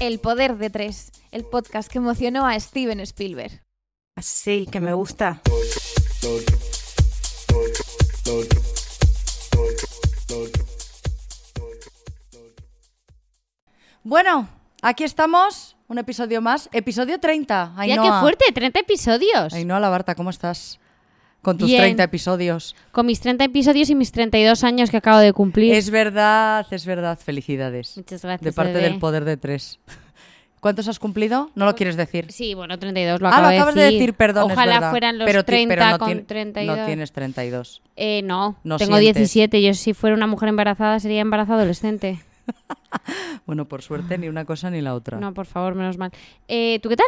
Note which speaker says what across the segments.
Speaker 1: El poder de tres, el podcast que emocionó a Steven Spielberg.
Speaker 2: Así que me gusta. Bueno, aquí estamos, un episodio más, episodio 30.
Speaker 1: Ya qué fuerte, 30 episodios.
Speaker 2: Ainhoa Labarta, ¿cómo estás? Con tus
Speaker 1: Bien.
Speaker 2: 30 episodios.
Speaker 1: Con mis 30 episodios y mis 32 años que acabo de cumplir.
Speaker 2: Es verdad, es verdad. Felicidades.
Speaker 1: Muchas gracias.
Speaker 2: De parte
Speaker 1: bebé.
Speaker 2: del poder de tres. ¿Cuántos has cumplido? No lo quieres decir.
Speaker 1: Sí, bueno, 32 lo
Speaker 2: ah,
Speaker 1: acabo
Speaker 2: lo
Speaker 1: de
Speaker 2: acabas de decir, perdón. es
Speaker 1: Ojalá
Speaker 2: verdad.
Speaker 1: fueran los
Speaker 2: Pero ti-
Speaker 1: 30
Speaker 2: pero no
Speaker 1: con
Speaker 2: tien-
Speaker 1: 32.
Speaker 2: No tienes 32.
Speaker 1: Eh, no,
Speaker 2: No
Speaker 1: tengo
Speaker 2: sientes.
Speaker 1: 17. Yo si fuera una mujer embarazada sería embarazada adolescente.
Speaker 2: Bueno, por suerte, ni una cosa ni la otra.
Speaker 1: No, por favor, menos mal. Eh, ¿Tú qué tal?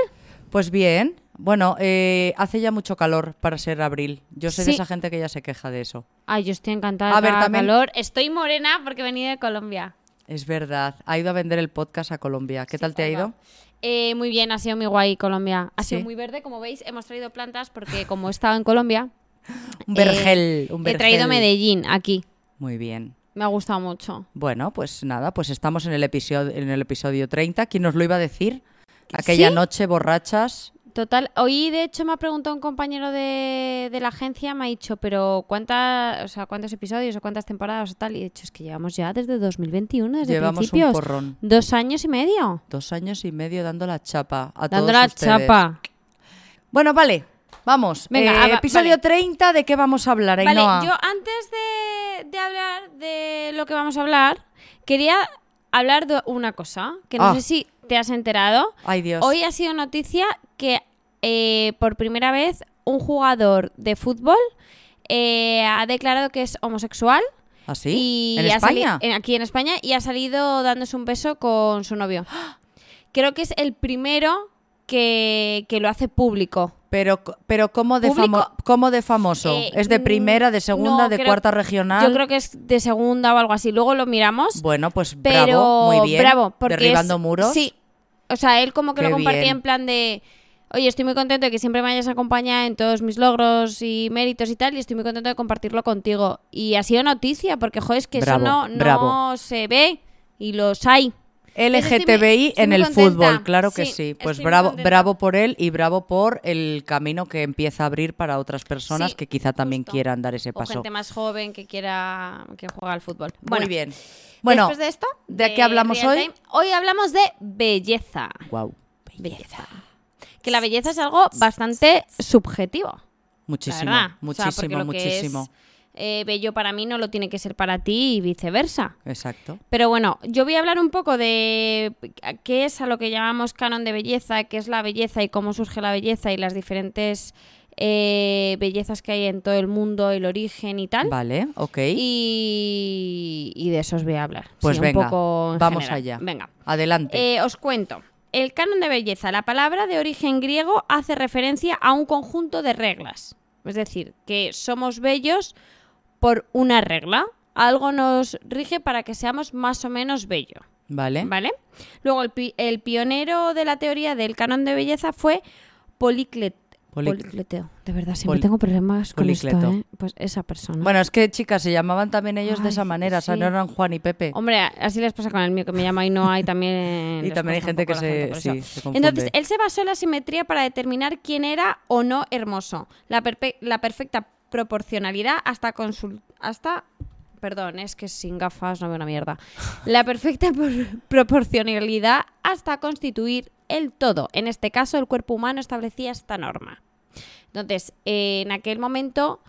Speaker 2: Pues bien. Bueno, eh, hace ya mucho calor para ser abril. Yo soy de esa gente que ya se queja de eso.
Speaker 1: Ay, yo estoy encantada.
Speaker 2: A
Speaker 1: A
Speaker 2: ver, también-
Speaker 1: calor. Estoy morena porque he venido de Colombia.
Speaker 2: Es verdad. Ha ido a vender el podcast a Colombia. ¿Qué
Speaker 1: Sí,
Speaker 2: tal te ha ido?
Speaker 1: Eh, muy bien, ha sido muy guay Colombia. Ha sido muy verde, como veis. Hemos traído plantas porque como he estado en Colombia,
Speaker 2: Un
Speaker 1: eh,
Speaker 2: vergel. un
Speaker 1: he traído
Speaker 2: vergel.
Speaker 1: Medellín aquí.
Speaker 2: Muy bien.
Speaker 1: Me ha gustado mucho.
Speaker 2: Bueno, pues nada, pues estamos en el episodio, en el episodio 30. ¿Quién nos lo iba a decir? Aquella
Speaker 1: ¿Sí?
Speaker 2: noche borrachas.
Speaker 1: Total, hoy de hecho me ha preguntado un compañero de, de la agencia, me ha dicho, pero ¿cuántas, o sea, cuántos episodios o cuántas temporadas o tal? Y he dicho, es que llevamos ya desde 2021, desde
Speaker 2: Llevamos un
Speaker 1: principios.
Speaker 2: porrón.
Speaker 1: Dos años y medio.
Speaker 2: Dos años y medio dando la chapa a
Speaker 1: Dando
Speaker 2: todos
Speaker 1: la
Speaker 2: ustedes.
Speaker 1: chapa.
Speaker 2: Bueno, vale. Vamos.
Speaker 1: Venga,
Speaker 2: Eh,
Speaker 1: ah,
Speaker 2: episodio
Speaker 1: vale.
Speaker 2: 30, ¿de qué vamos a hablar,
Speaker 1: Vale, yo antes de, de hablar de lo que vamos a hablar, quería hablar de una cosa, que no
Speaker 2: Ah.
Speaker 1: sé si te has enterado.
Speaker 2: Ay, Dios.
Speaker 1: Hoy ha sido noticia que eh, por primera vez un jugador de fútbol eh, ha declarado que es homosexual.
Speaker 2: ¿Así?
Speaker 1: Y
Speaker 2: ¿En España?
Speaker 1: en- aquí en España y ha salido dándose un beso con su novio. Creo que es el primero que, que lo hace público.
Speaker 2: Pero, pero ¿cómo, de
Speaker 1: ¿Público?
Speaker 2: famo- cómo de famoso?
Speaker 1: Eh,
Speaker 2: ¿Es de primera, de segunda,
Speaker 1: no,
Speaker 2: de
Speaker 1: creo-
Speaker 2: cuarta regional?
Speaker 1: Yo creo que es de segunda o algo así. Luego lo miramos.
Speaker 2: Bueno, pues
Speaker 1: pero
Speaker 2: bravo, muy bien.
Speaker 1: bravo, porque
Speaker 2: Derribando
Speaker 1: es-
Speaker 2: muros.
Speaker 1: Sí. O sea, él como que
Speaker 2: Qué
Speaker 1: lo compartía
Speaker 2: bien.
Speaker 1: en plan de. Oye, estoy muy contento de que siempre me hayas acompañado en todos mis logros y méritos y tal, y estoy muy contento de compartirlo contigo. Y ha sido noticia, porque, joder, es que
Speaker 2: Bravo,
Speaker 1: eso no, no
Speaker 2: bravo.
Speaker 1: se ve y los hay.
Speaker 2: LGTBI
Speaker 1: estoy
Speaker 2: en el
Speaker 1: contenta.
Speaker 2: fútbol, claro que
Speaker 1: Sí,
Speaker 2: sí. Pues bravo, bravo por él y bravo por el camino que empieza a abrir para otras personas
Speaker 1: Sí,
Speaker 2: que quizá también
Speaker 1: justo.
Speaker 2: quieran dar ese
Speaker 1: O
Speaker 2: paso.
Speaker 1: gente más joven que quiera que juega al fútbol.
Speaker 2: Muy bien. Bueno,
Speaker 1: después de esto,
Speaker 2: ¿de qué hablamos hoy?
Speaker 1: Time, Hoy hablamos de belleza.
Speaker 2: wow.
Speaker 1: Belleza. Que la belleza es algo bastante subjetivo.
Speaker 2: Muchísimo.
Speaker 1: O sea,
Speaker 2: muchísimo,
Speaker 1: eh, bello para mí no lo tiene que ser para ti y viceversa.
Speaker 2: Exacto.
Speaker 1: Pero bueno, yo voy a hablar un poco de qué es a lo que llamamos canon de belleza, qué es la belleza y cómo surge la belleza y las diferentes eh, bellezas que hay en todo el mundo, el origen y tal.
Speaker 2: Vale, ok.
Speaker 1: Y, y de eso os voy a hablar.
Speaker 2: Pues
Speaker 1: Sí, un
Speaker 2: venga,
Speaker 1: poco
Speaker 2: vamos
Speaker 1: general.
Speaker 2: allá.
Speaker 1: Venga.
Speaker 2: Adelante.
Speaker 1: Eh, os cuento. El canon de belleza, la palabra de origen griego hace referencia a un conjunto de reglas. Es decir, que somos bellos por una regla. Algo nos rige para que seamos más o menos bello.
Speaker 2: vale.
Speaker 1: ¿Vale? Luego, el, pi- el pionero de la teoría del canon de belleza fue Policlet-
Speaker 2: Polic-
Speaker 1: Policleteo. De verdad, siempre
Speaker 2: Pol-
Speaker 1: tengo problemas con esto,
Speaker 2: Policleto.
Speaker 1: ¿eh? Pues esa persona.
Speaker 2: Bueno, es que chicas, se llamaban también ellos de esa manera, o sea, no eran Juan y Pepe.
Speaker 1: Hombre, así les pasa con el mío, que me llama y no hay también.
Speaker 2: Y también hay gente que se-
Speaker 1: gente, por
Speaker 2: sí,
Speaker 1: eso.
Speaker 2: se confunde.
Speaker 1: Entonces, él se basó en la simetría para determinar quién era o no hermoso. La, la perfecta proporcionalidad hasta consul- hasta Perdón, es que sin gafas no veo una mierda. La perfecta por- proporcionalidad hasta constituir el todo. En este caso, el cuerpo humano establecía esta norma. Entonces, en aquel momento,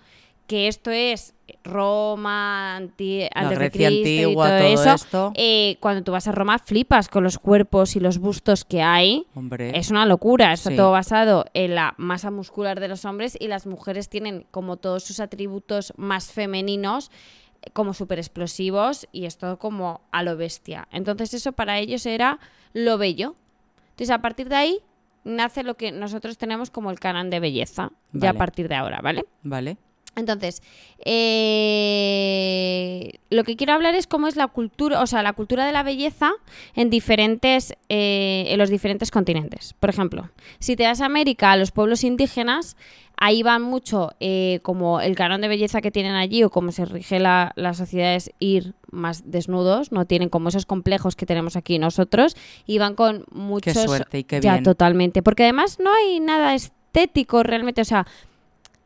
Speaker 1: que esto es Roma, anti- antes de Cristo y
Speaker 2: antigua,
Speaker 1: todo,
Speaker 2: todo
Speaker 1: eso,
Speaker 2: esto.
Speaker 1: eh, cuando tú vas a Roma flipas con los cuerpos y los bustos que hay.
Speaker 2: Hombre.
Speaker 1: Es una locura, está
Speaker 2: Sí.
Speaker 1: todo basado en la masa muscular de los hombres y las mujeres tienen como todos sus atributos más femeninos eh, como súper explosivos y es todo como a lo bestia. Entonces eso para ellos era lo bello. Entonces a partir de ahí nace lo que nosotros tenemos como el canon de belleza, ya a partir de ahora, ¿vale?
Speaker 2: Vale.
Speaker 1: Entonces, eh, lo que quiero hablar es cómo es la cultura, o sea, la cultura de la belleza en diferentes, eh, en los diferentes continentes. Por ejemplo, si te vas a América, a los pueblos indígenas, ahí van mucho eh, como el canon de belleza que tienen allí o cómo se rige la, la sociedad es ir más desnudos, no tienen como esos complejos que tenemos aquí nosotros y van con muchos...
Speaker 2: suerte y qué
Speaker 1: ya, totalmente. Porque además no hay nada estético realmente, o sea,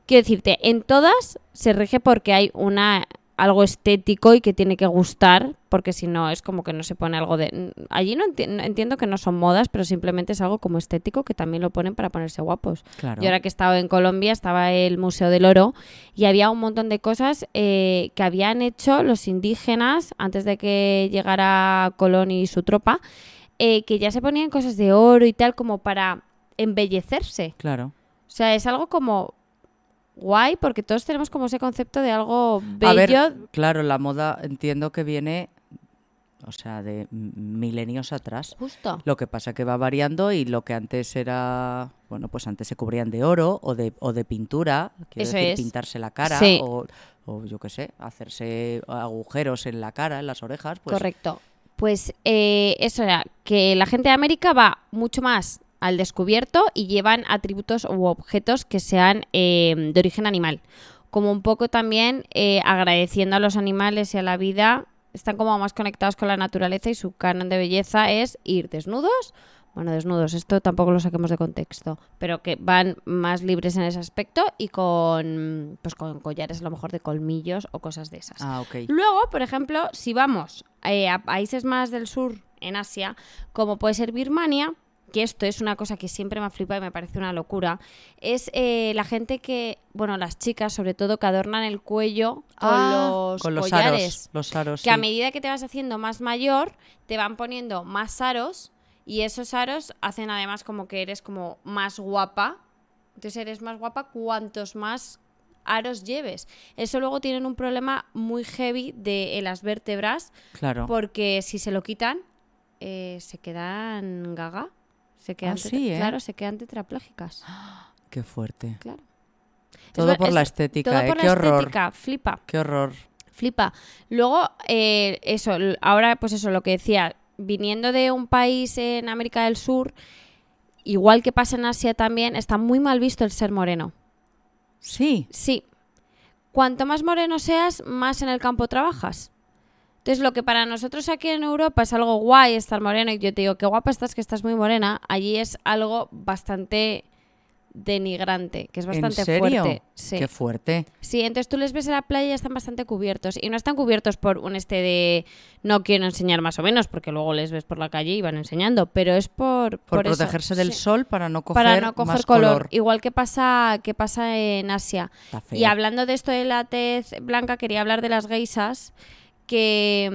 Speaker 1: quiero decirte, en todas se rige porque hay una algo estético y que tiene que gustar, porque si no es como que no se pone algo de... Allí no enti- no- entiendo que no son modas, pero simplemente es algo como estético que también lo ponen para ponerse guapos.
Speaker 2: Claro.
Speaker 1: Yo ahora que he estado en Colombia, estaba el Museo del Oro y había un montón de cosas eh, que habían hecho los indígenas antes de que llegara Colón y su tropa, eh, que ya se ponían cosas de oro y tal como para embellecerse.
Speaker 2: Claro.
Speaker 1: O sea, es algo como guay porque todos tenemos como ese concepto de algo bello.
Speaker 2: A ver, claro, la moda entiendo que viene, o sea, de milenios atrás.
Speaker 1: Justo.
Speaker 2: Lo que pasa que va variando y lo que antes era, bueno, pues antes se cubrían de oro o de, o de pintura, quiero
Speaker 1: Eso
Speaker 2: decir,
Speaker 1: es.
Speaker 2: pintarse la cara
Speaker 1: Sí.
Speaker 2: o, o yo qué sé, hacerse agujeros en la cara, en las orejas, pues
Speaker 1: Correcto. Pues eh, eso era, que la gente de América va mucho más al descubierto y llevan atributos u objetos que sean eh, de origen animal. Como un poco también eh, agradeciendo a los animales y a la vida, están como más conectados con la naturaleza y su canon de belleza es ir desnudos. Bueno, desnudos, esto tampoco lo saquemos de contexto, pero que van más libres en ese aspecto y con, pues con collares a lo mejor de colmillos o cosas de esas.
Speaker 2: Ah.
Speaker 1: Luego, por ejemplo, si vamos eh, a países más del sur, en Asia, como puede ser Birmania, que esto es una cosa que siempre me ha flipado y me parece una locura, es eh, la gente que, bueno, las chicas sobre todo, que adornan el cuello con
Speaker 2: Ah,
Speaker 1: los
Speaker 2: con los
Speaker 1: collares.
Speaker 2: aros, los aros,
Speaker 1: Que a medida que te vas haciendo más mayor, te van poniendo más aros y esos aros hacen además como que eres como más guapa. Entonces eres más guapa cuantos más aros lleves. Eso luego tienen un problema muy heavy de en las vértebras
Speaker 2: Claro.
Speaker 1: porque si se lo quitan eh, se quedan gaga. Se quedan
Speaker 2: Ah, sí, ¿eh?
Speaker 1: Claro, se quedan tetrapléjicas.
Speaker 2: Qué fuerte.
Speaker 1: Claro.
Speaker 2: Todo
Speaker 1: Es-
Speaker 2: por la
Speaker 1: es-
Speaker 2: estética,
Speaker 1: todo
Speaker 2: ¿eh?
Speaker 1: por
Speaker 2: Qué
Speaker 1: la
Speaker 2: horror.
Speaker 1: estética, flipa.
Speaker 2: Qué horror.
Speaker 1: Flipa. Luego, eh, eso, ahora pues eso, lo que decía, viniendo de un país en América del Sur, igual que pasa en Asia también, está muy mal visto el ser moreno.
Speaker 2: Sí.
Speaker 1: Sí. Cuanto más moreno seas, más en el campo trabajas. Entonces, lo que para nosotros aquí en Europa es algo guay estar moreno, y yo te digo, qué guapa estás, que estás muy morena, allí es algo bastante denigrante, que es bastante
Speaker 2: ¿En serio?
Speaker 1: fuerte. Sí.
Speaker 2: Qué fuerte.
Speaker 1: Sí, entonces tú les ves en la playa y están bastante cubiertos. Y no están cubiertos por un este de no quiero enseñar más o menos, porque luego les ves por la calle y van enseñando, pero es por,
Speaker 2: Por, protegerse del
Speaker 1: Sí.
Speaker 2: sol para no coger,
Speaker 1: Para no coger
Speaker 2: más
Speaker 1: color.
Speaker 2: color.
Speaker 1: Igual que pasa, que pasa en Asia. Y hablando de esto de la tez blanca, quería hablar de las geisas, que,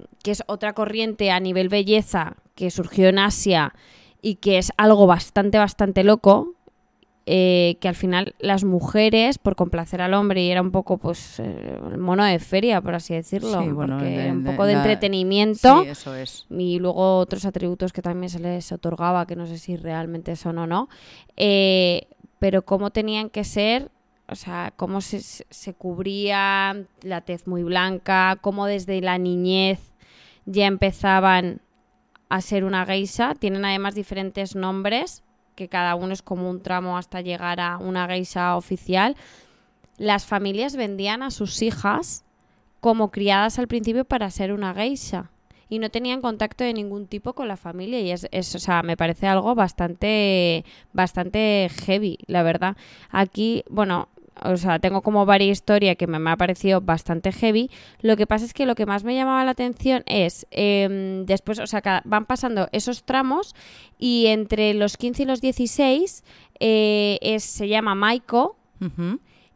Speaker 1: mm, que es otra corriente a nivel belleza que surgió en Asia y que es algo bastante, bastante loco. eh, que al final las mujeres, por complacer al hombre, y era un poco pues eh, el mono de feria, por así decirlo,
Speaker 2: Sí, bueno,
Speaker 1: porque
Speaker 2: de-
Speaker 1: un poco de entretenimiento
Speaker 2: Sí, eso es.
Speaker 1: y luego otros atributos que también se les otorgaba, que no sé si realmente son o no, eh, pero cómo tenían que ser, o sea, cómo se, se cubría la tez muy blanca, cómo desde la niñez ya empezaban a ser una geisha, tienen además diferentes nombres, que cada uno es como un tramo hasta llegar a una geisha oficial. Las familias vendían a sus hijas como criadas al principio para ser una geisha y no tenían contacto de ningún tipo con la familia y es, es, o sea, me parece algo bastante bastante heavy, la verdad. Aquí, bueno, o sea, tengo como varias historias que me, me ha parecido bastante heavy. Lo que pasa es que lo que más me llamaba la atención es em, después, o sea, van pasando esos tramos y entre los 15 y los 16 eh, es, se llama Maiko.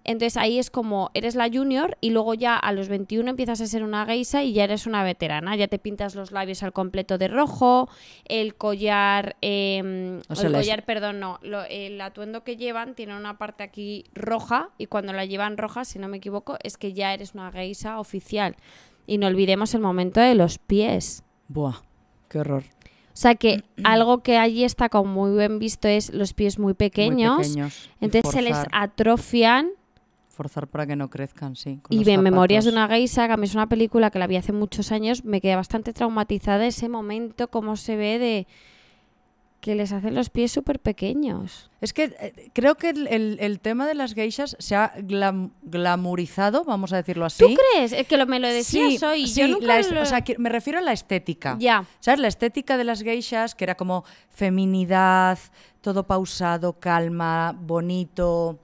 Speaker 1: Entonces ahí es como eres la junior y luego ya a los 21 empiezas a ser una geisha y ya eres una veterana. Ya te pintas los labios al completo de rojo, el collar, eh,
Speaker 2: O sea,
Speaker 1: el
Speaker 2: la-
Speaker 1: collar, perdón, no, lo- el atuendo que llevan tiene una parte aquí roja y cuando la llevan roja, si no me equivoco, es que ya eres una geisha oficial. Y no olvidemos el momento de los pies.
Speaker 2: Buah, qué horror.
Speaker 1: O sea que algo que allí está como muy bien visto es los pies muy
Speaker 2: Muy
Speaker 1: pequeños.
Speaker 2: pequeños. y
Speaker 1: entonces se les atrofian
Speaker 2: forzar para que no crezcan, sí.
Speaker 1: Y de Memorias de una geisha, que a mí es una película que la vi hace muchos años, me quedé bastante traumatizada ese momento, cómo se ve de que les hacen los pies súper pequeños.
Speaker 2: Es que eh, creo que el, el- el tema de las geishas se ha glam- glamurizado, vamos a decirlo así.
Speaker 1: ¿Tú crees? Es que lo, me lo decías
Speaker 2: Sí,
Speaker 1: hoy.
Speaker 2: sí,
Speaker 1: yo nunca
Speaker 2: la
Speaker 1: lo-
Speaker 2: o sea, me refiero a la estética.
Speaker 1: Ya.
Speaker 2: ¿Sabes? La estética de las geishas, que era como feminidad, todo pausado, calma, bonito,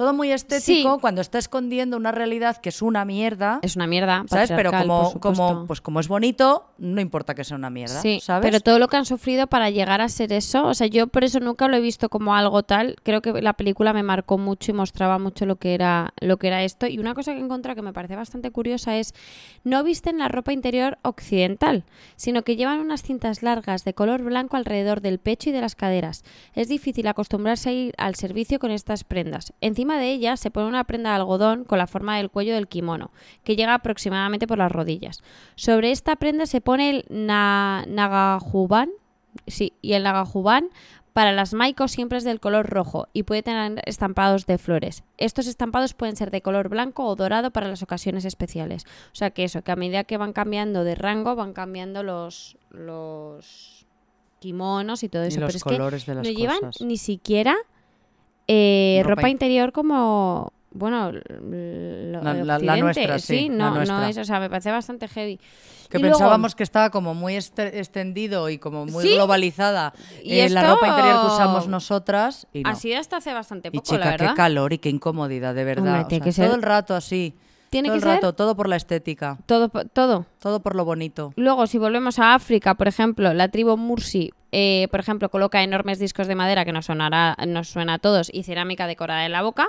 Speaker 2: todo muy estético,
Speaker 1: Sí.
Speaker 2: cuando está escondiendo una realidad que es una mierda.
Speaker 1: Es una mierda.
Speaker 2: ¿Sabes? Pero como, como, pues como es bonito, no importa que sea una mierda.
Speaker 1: Sí,
Speaker 2: ¿sabes?
Speaker 1: pero todo lo que han sufrido para llegar a ser eso, o sea, yo por eso nunca lo he visto como algo tal. Creo que la película me marcó mucho y mostraba mucho lo que era lo que era esto. Y una cosa que he encontrado que me parece bastante curiosa es no visten la ropa interior occidental, sino que llevan unas cintas largas de color blanco alrededor del pecho y de las caderas. Es difícil acostumbrarse a ir al servicio con estas prendas. Encima de ellas se pone una prenda de algodón con la forma del cuello del kimono, que llega aproximadamente por las rodillas. Sobre esta prenda se pone el na- nagajuban, sí, y el nagajuban para las maicos siempre es del color rojo y puede tener estampados de flores. Estos estampados pueden ser de color blanco o dorado para las ocasiones especiales. O sea que eso, que a medida que van cambiando de rango, van cambiando los, los kimonos y todo
Speaker 2: Y
Speaker 1: eso.
Speaker 2: los
Speaker 1: Pero es que
Speaker 2: de las
Speaker 1: no llevan ni siquiera eh,
Speaker 2: Ropa
Speaker 1: ropa,
Speaker 2: in-
Speaker 1: interior como bueno lo
Speaker 2: La- la- la nuestra, sí, la
Speaker 1: no no
Speaker 2: nuestra.
Speaker 1: es o sea me parece bastante heavy
Speaker 2: Que
Speaker 1: Y luego-
Speaker 2: pensábamos que estaba como muy este- extendido y como muy
Speaker 1: Sí.
Speaker 2: globalizada
Speaker 1: Y
Speaker 2: eh, la
Speaker 1: esto-
Speaker 2: ropa interior que usamos nosotras. Y no.
Speaker 1: así hasta hace bastante
Speaker 2: y
Speaker 1: poco
Speaker 2: chica,
Speaker 1: la verdad
Speaker 2: qué calor y qué incomodidad, de verdad.
Speaker 1: Hombre,
Speaker 2: O sea,
Speaker 1: que ser-
Speaker 2: Todo el rato así.
Speaker 1: Tiene
Speaker 2: todo
Speaker 1: que
Speaker 2: el
Speaker 1: ser-
Speaker 2: rato, todo por la estética.
Speaker 1: todo todo
Speaker 2: Todo por lo bonito.
Speaker 1: Luego, si volvemos a África, por ejemplo, la tribu Mursi, eh, por ejemplo, coloca enormes discos de madera que nos, sonará, nos suena a todos y cerámica decorada en la boca,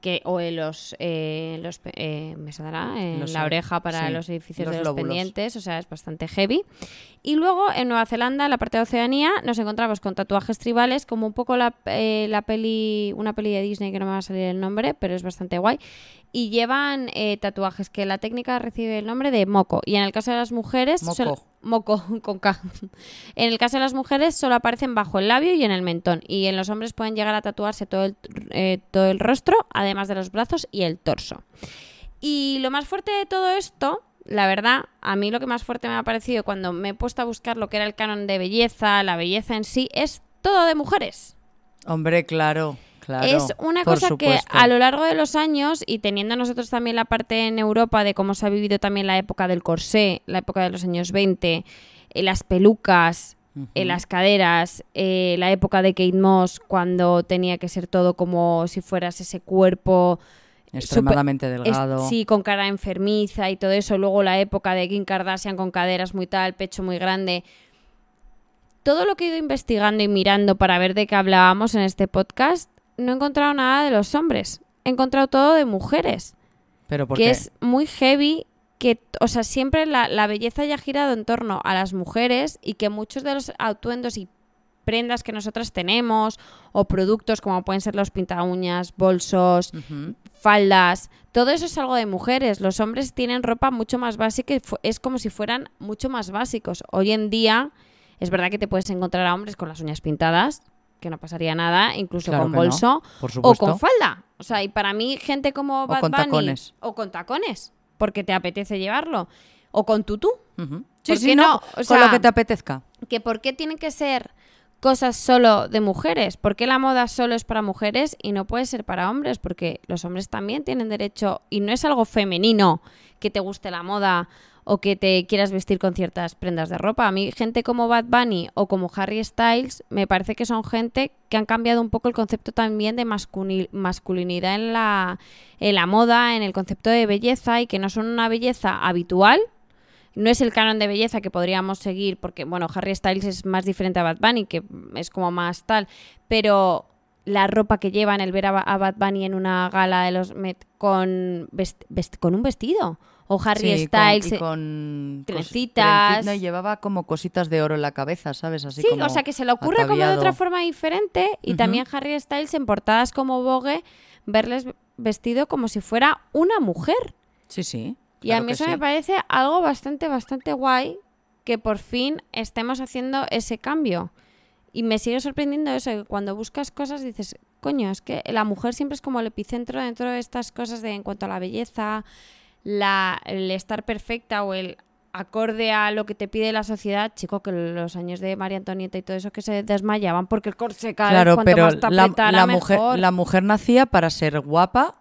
Speaker 1: que, o en los, eh, los eh, me saldrá, en
Speaker 2: Los
Speaker 1: la
Speaker 2: or-
Speaker 1: oreja para
Speaker 2: sí,
Speaker 1: los edificios
Speaker 2: los
Speaker 1: de los
Speaker 2: lóbulos.
Speaker 1: pendientes, o sea, es bastante heavy. Y luego, en Nueva Zelanda, en la parte de Oceanía, nos encontramos con tatuajes tribales, como un poco la, eh, la peli, una peli de Disney que no me va a salir el nombre, pero es bastante guay. Y llevan eh, tatuajes que la técnica recibe el nombre de moco. Y en el caso de las mujeres...
Speaker 2: Moco.
Speaker 1: sol- moco, con K. En el caso de las mujeres solo aparecen bajo el labio y en el mentón. Y en los hombres pueden llegar a tatuarse todo el, eh, todo el rostro, además de los brazos y el torso. Y lo más fuerte de todo esto, la verdad, a mí lo que más fuerte me ha parecido cuando me he puesto a buscar lo que era el canon de belleza, la belleza en sí, es todo de mujeres.
Speaker 2: Hombre, claro, claro.
Speaker 1: Es una cosa
Speaker 2: supuesto.
Speaker 1: que a lo largo de los años y teniendo nosotros también la parte en Europa de cómo se ha vivido también la época del corsé, la época de los años 20, eh, las pelucas, eh, las caderas, eh, la época de Kate Moss cuando tenía que ser todo como si fueras ese cuerpo
Speaker 2: Extremadamente
Speaker 1: súper-
Speaker 2: delgado.
Speaker 1: es- sí, con cara enfermiza y todo eso. Luego la época de Kim Kardashian con caderas muy tal, pecho muy grande. Todo lo que he ido investigando y mirando para ver de qué hablábamos en este podcast, no he encontrado nada de los hombres. He encontrado todo de mujeres.
Speaker 2: Pero ¿por
Speaker 1: que es muy heavy. Que, o sea, siempre la, la belleza haya girado en torno a las mujeres y que muchos de los atuendos y prendas que nosotras tenemos o productos como pueden ser los pinta uñas, bolsos, faldas, todo eso es algo de mujeres. Los hombres tienen ropa mucho más básica y es como si fueran mucho más básicos. Hoy en día es verdad que te puedes encontrar a hombres con las uñas pintadas, que no pasaría nada, incluso
Speaker 2: Claro
Speaker 1: con
Speaker 2: no,
Speaker 1: bolso o con falda. O sea, y para mí gente como Bad
Speaker 2: con
Speaker 1: Bunny
Speaker 2: tacones.
Speaker 1: o con tacones, porque te apetece llevarlo, o con tutú.
Speaker 2: Ujú.
Speaker 1: ¿Por
Speaker 2: Sí, sí, no,
Speaker 1: no? O
Speaker 2: con
Speaker 1: sea,
Speaker 2: lo que te apetezca.
Speaker 1: que por qué tienen que ser cosas solo de mujeres, por qué la moda solo es para mujeres y no puede ser para hombres, porque los hombres también tienen derecho y no es algo femenino que te guste la moda o que te quieras vestir con ciertas prendas de ropa. A mí gente como Bad Bunny o como Harry Styles me parece que son gente que han cambiado un poco el concepto también de masculi- masculinidad en la, moda, en el concepto de belleza y que no son una belleza habitual, no es el canon de belleza que podríamos seguir, porque, bueno, Harry Styles es más diferente a Bad Bunny, que es como más tal, pero la ropa que llevan, el ver a, Ba- a Bad Bunny en una gala de los Met con un vestido, o Harry
Speaker 2: Sí, con-
Speaker 1: Styles... eh,
Speaker 2: con,
Speaker 1: trencitas.
Speaker 2: no, y llevaba como cositas de oro en la cabeza, ¿sabes? Así
Speaker 1: Sí,
Speaker 2: como
Speaker 1: o sea que se le ocurre como de otra forma diferente y también Harry Styles en portadas como Vogue verles vestido como si fuera una mujer.
Speaker 2: Sí, sí.
Speaker 1: Y a mí eso
Speaker 2: sí.
Speaker 1: me parece algo bastante, bastante guay que por fin estemos haciendo ese cambio. Y me sigue sorprendiendo eso, que cuando buscas cosas dices, coño, es que la mujer siempre es como el epicentro dentro de estas cosas de en cuanto a la belleza, la, el estar perfecta o el acorde a lo que te pide la sociedad, chico, que los años de María Antonieta y todo eso que se desmayaban porque el corse cada
Speaker 2: Claro, pero
Speaker 1: más te
Speaker 2: la, mujer,
Speaker 1: mejor.
Speaker 2: la mujer nacía para ser guapa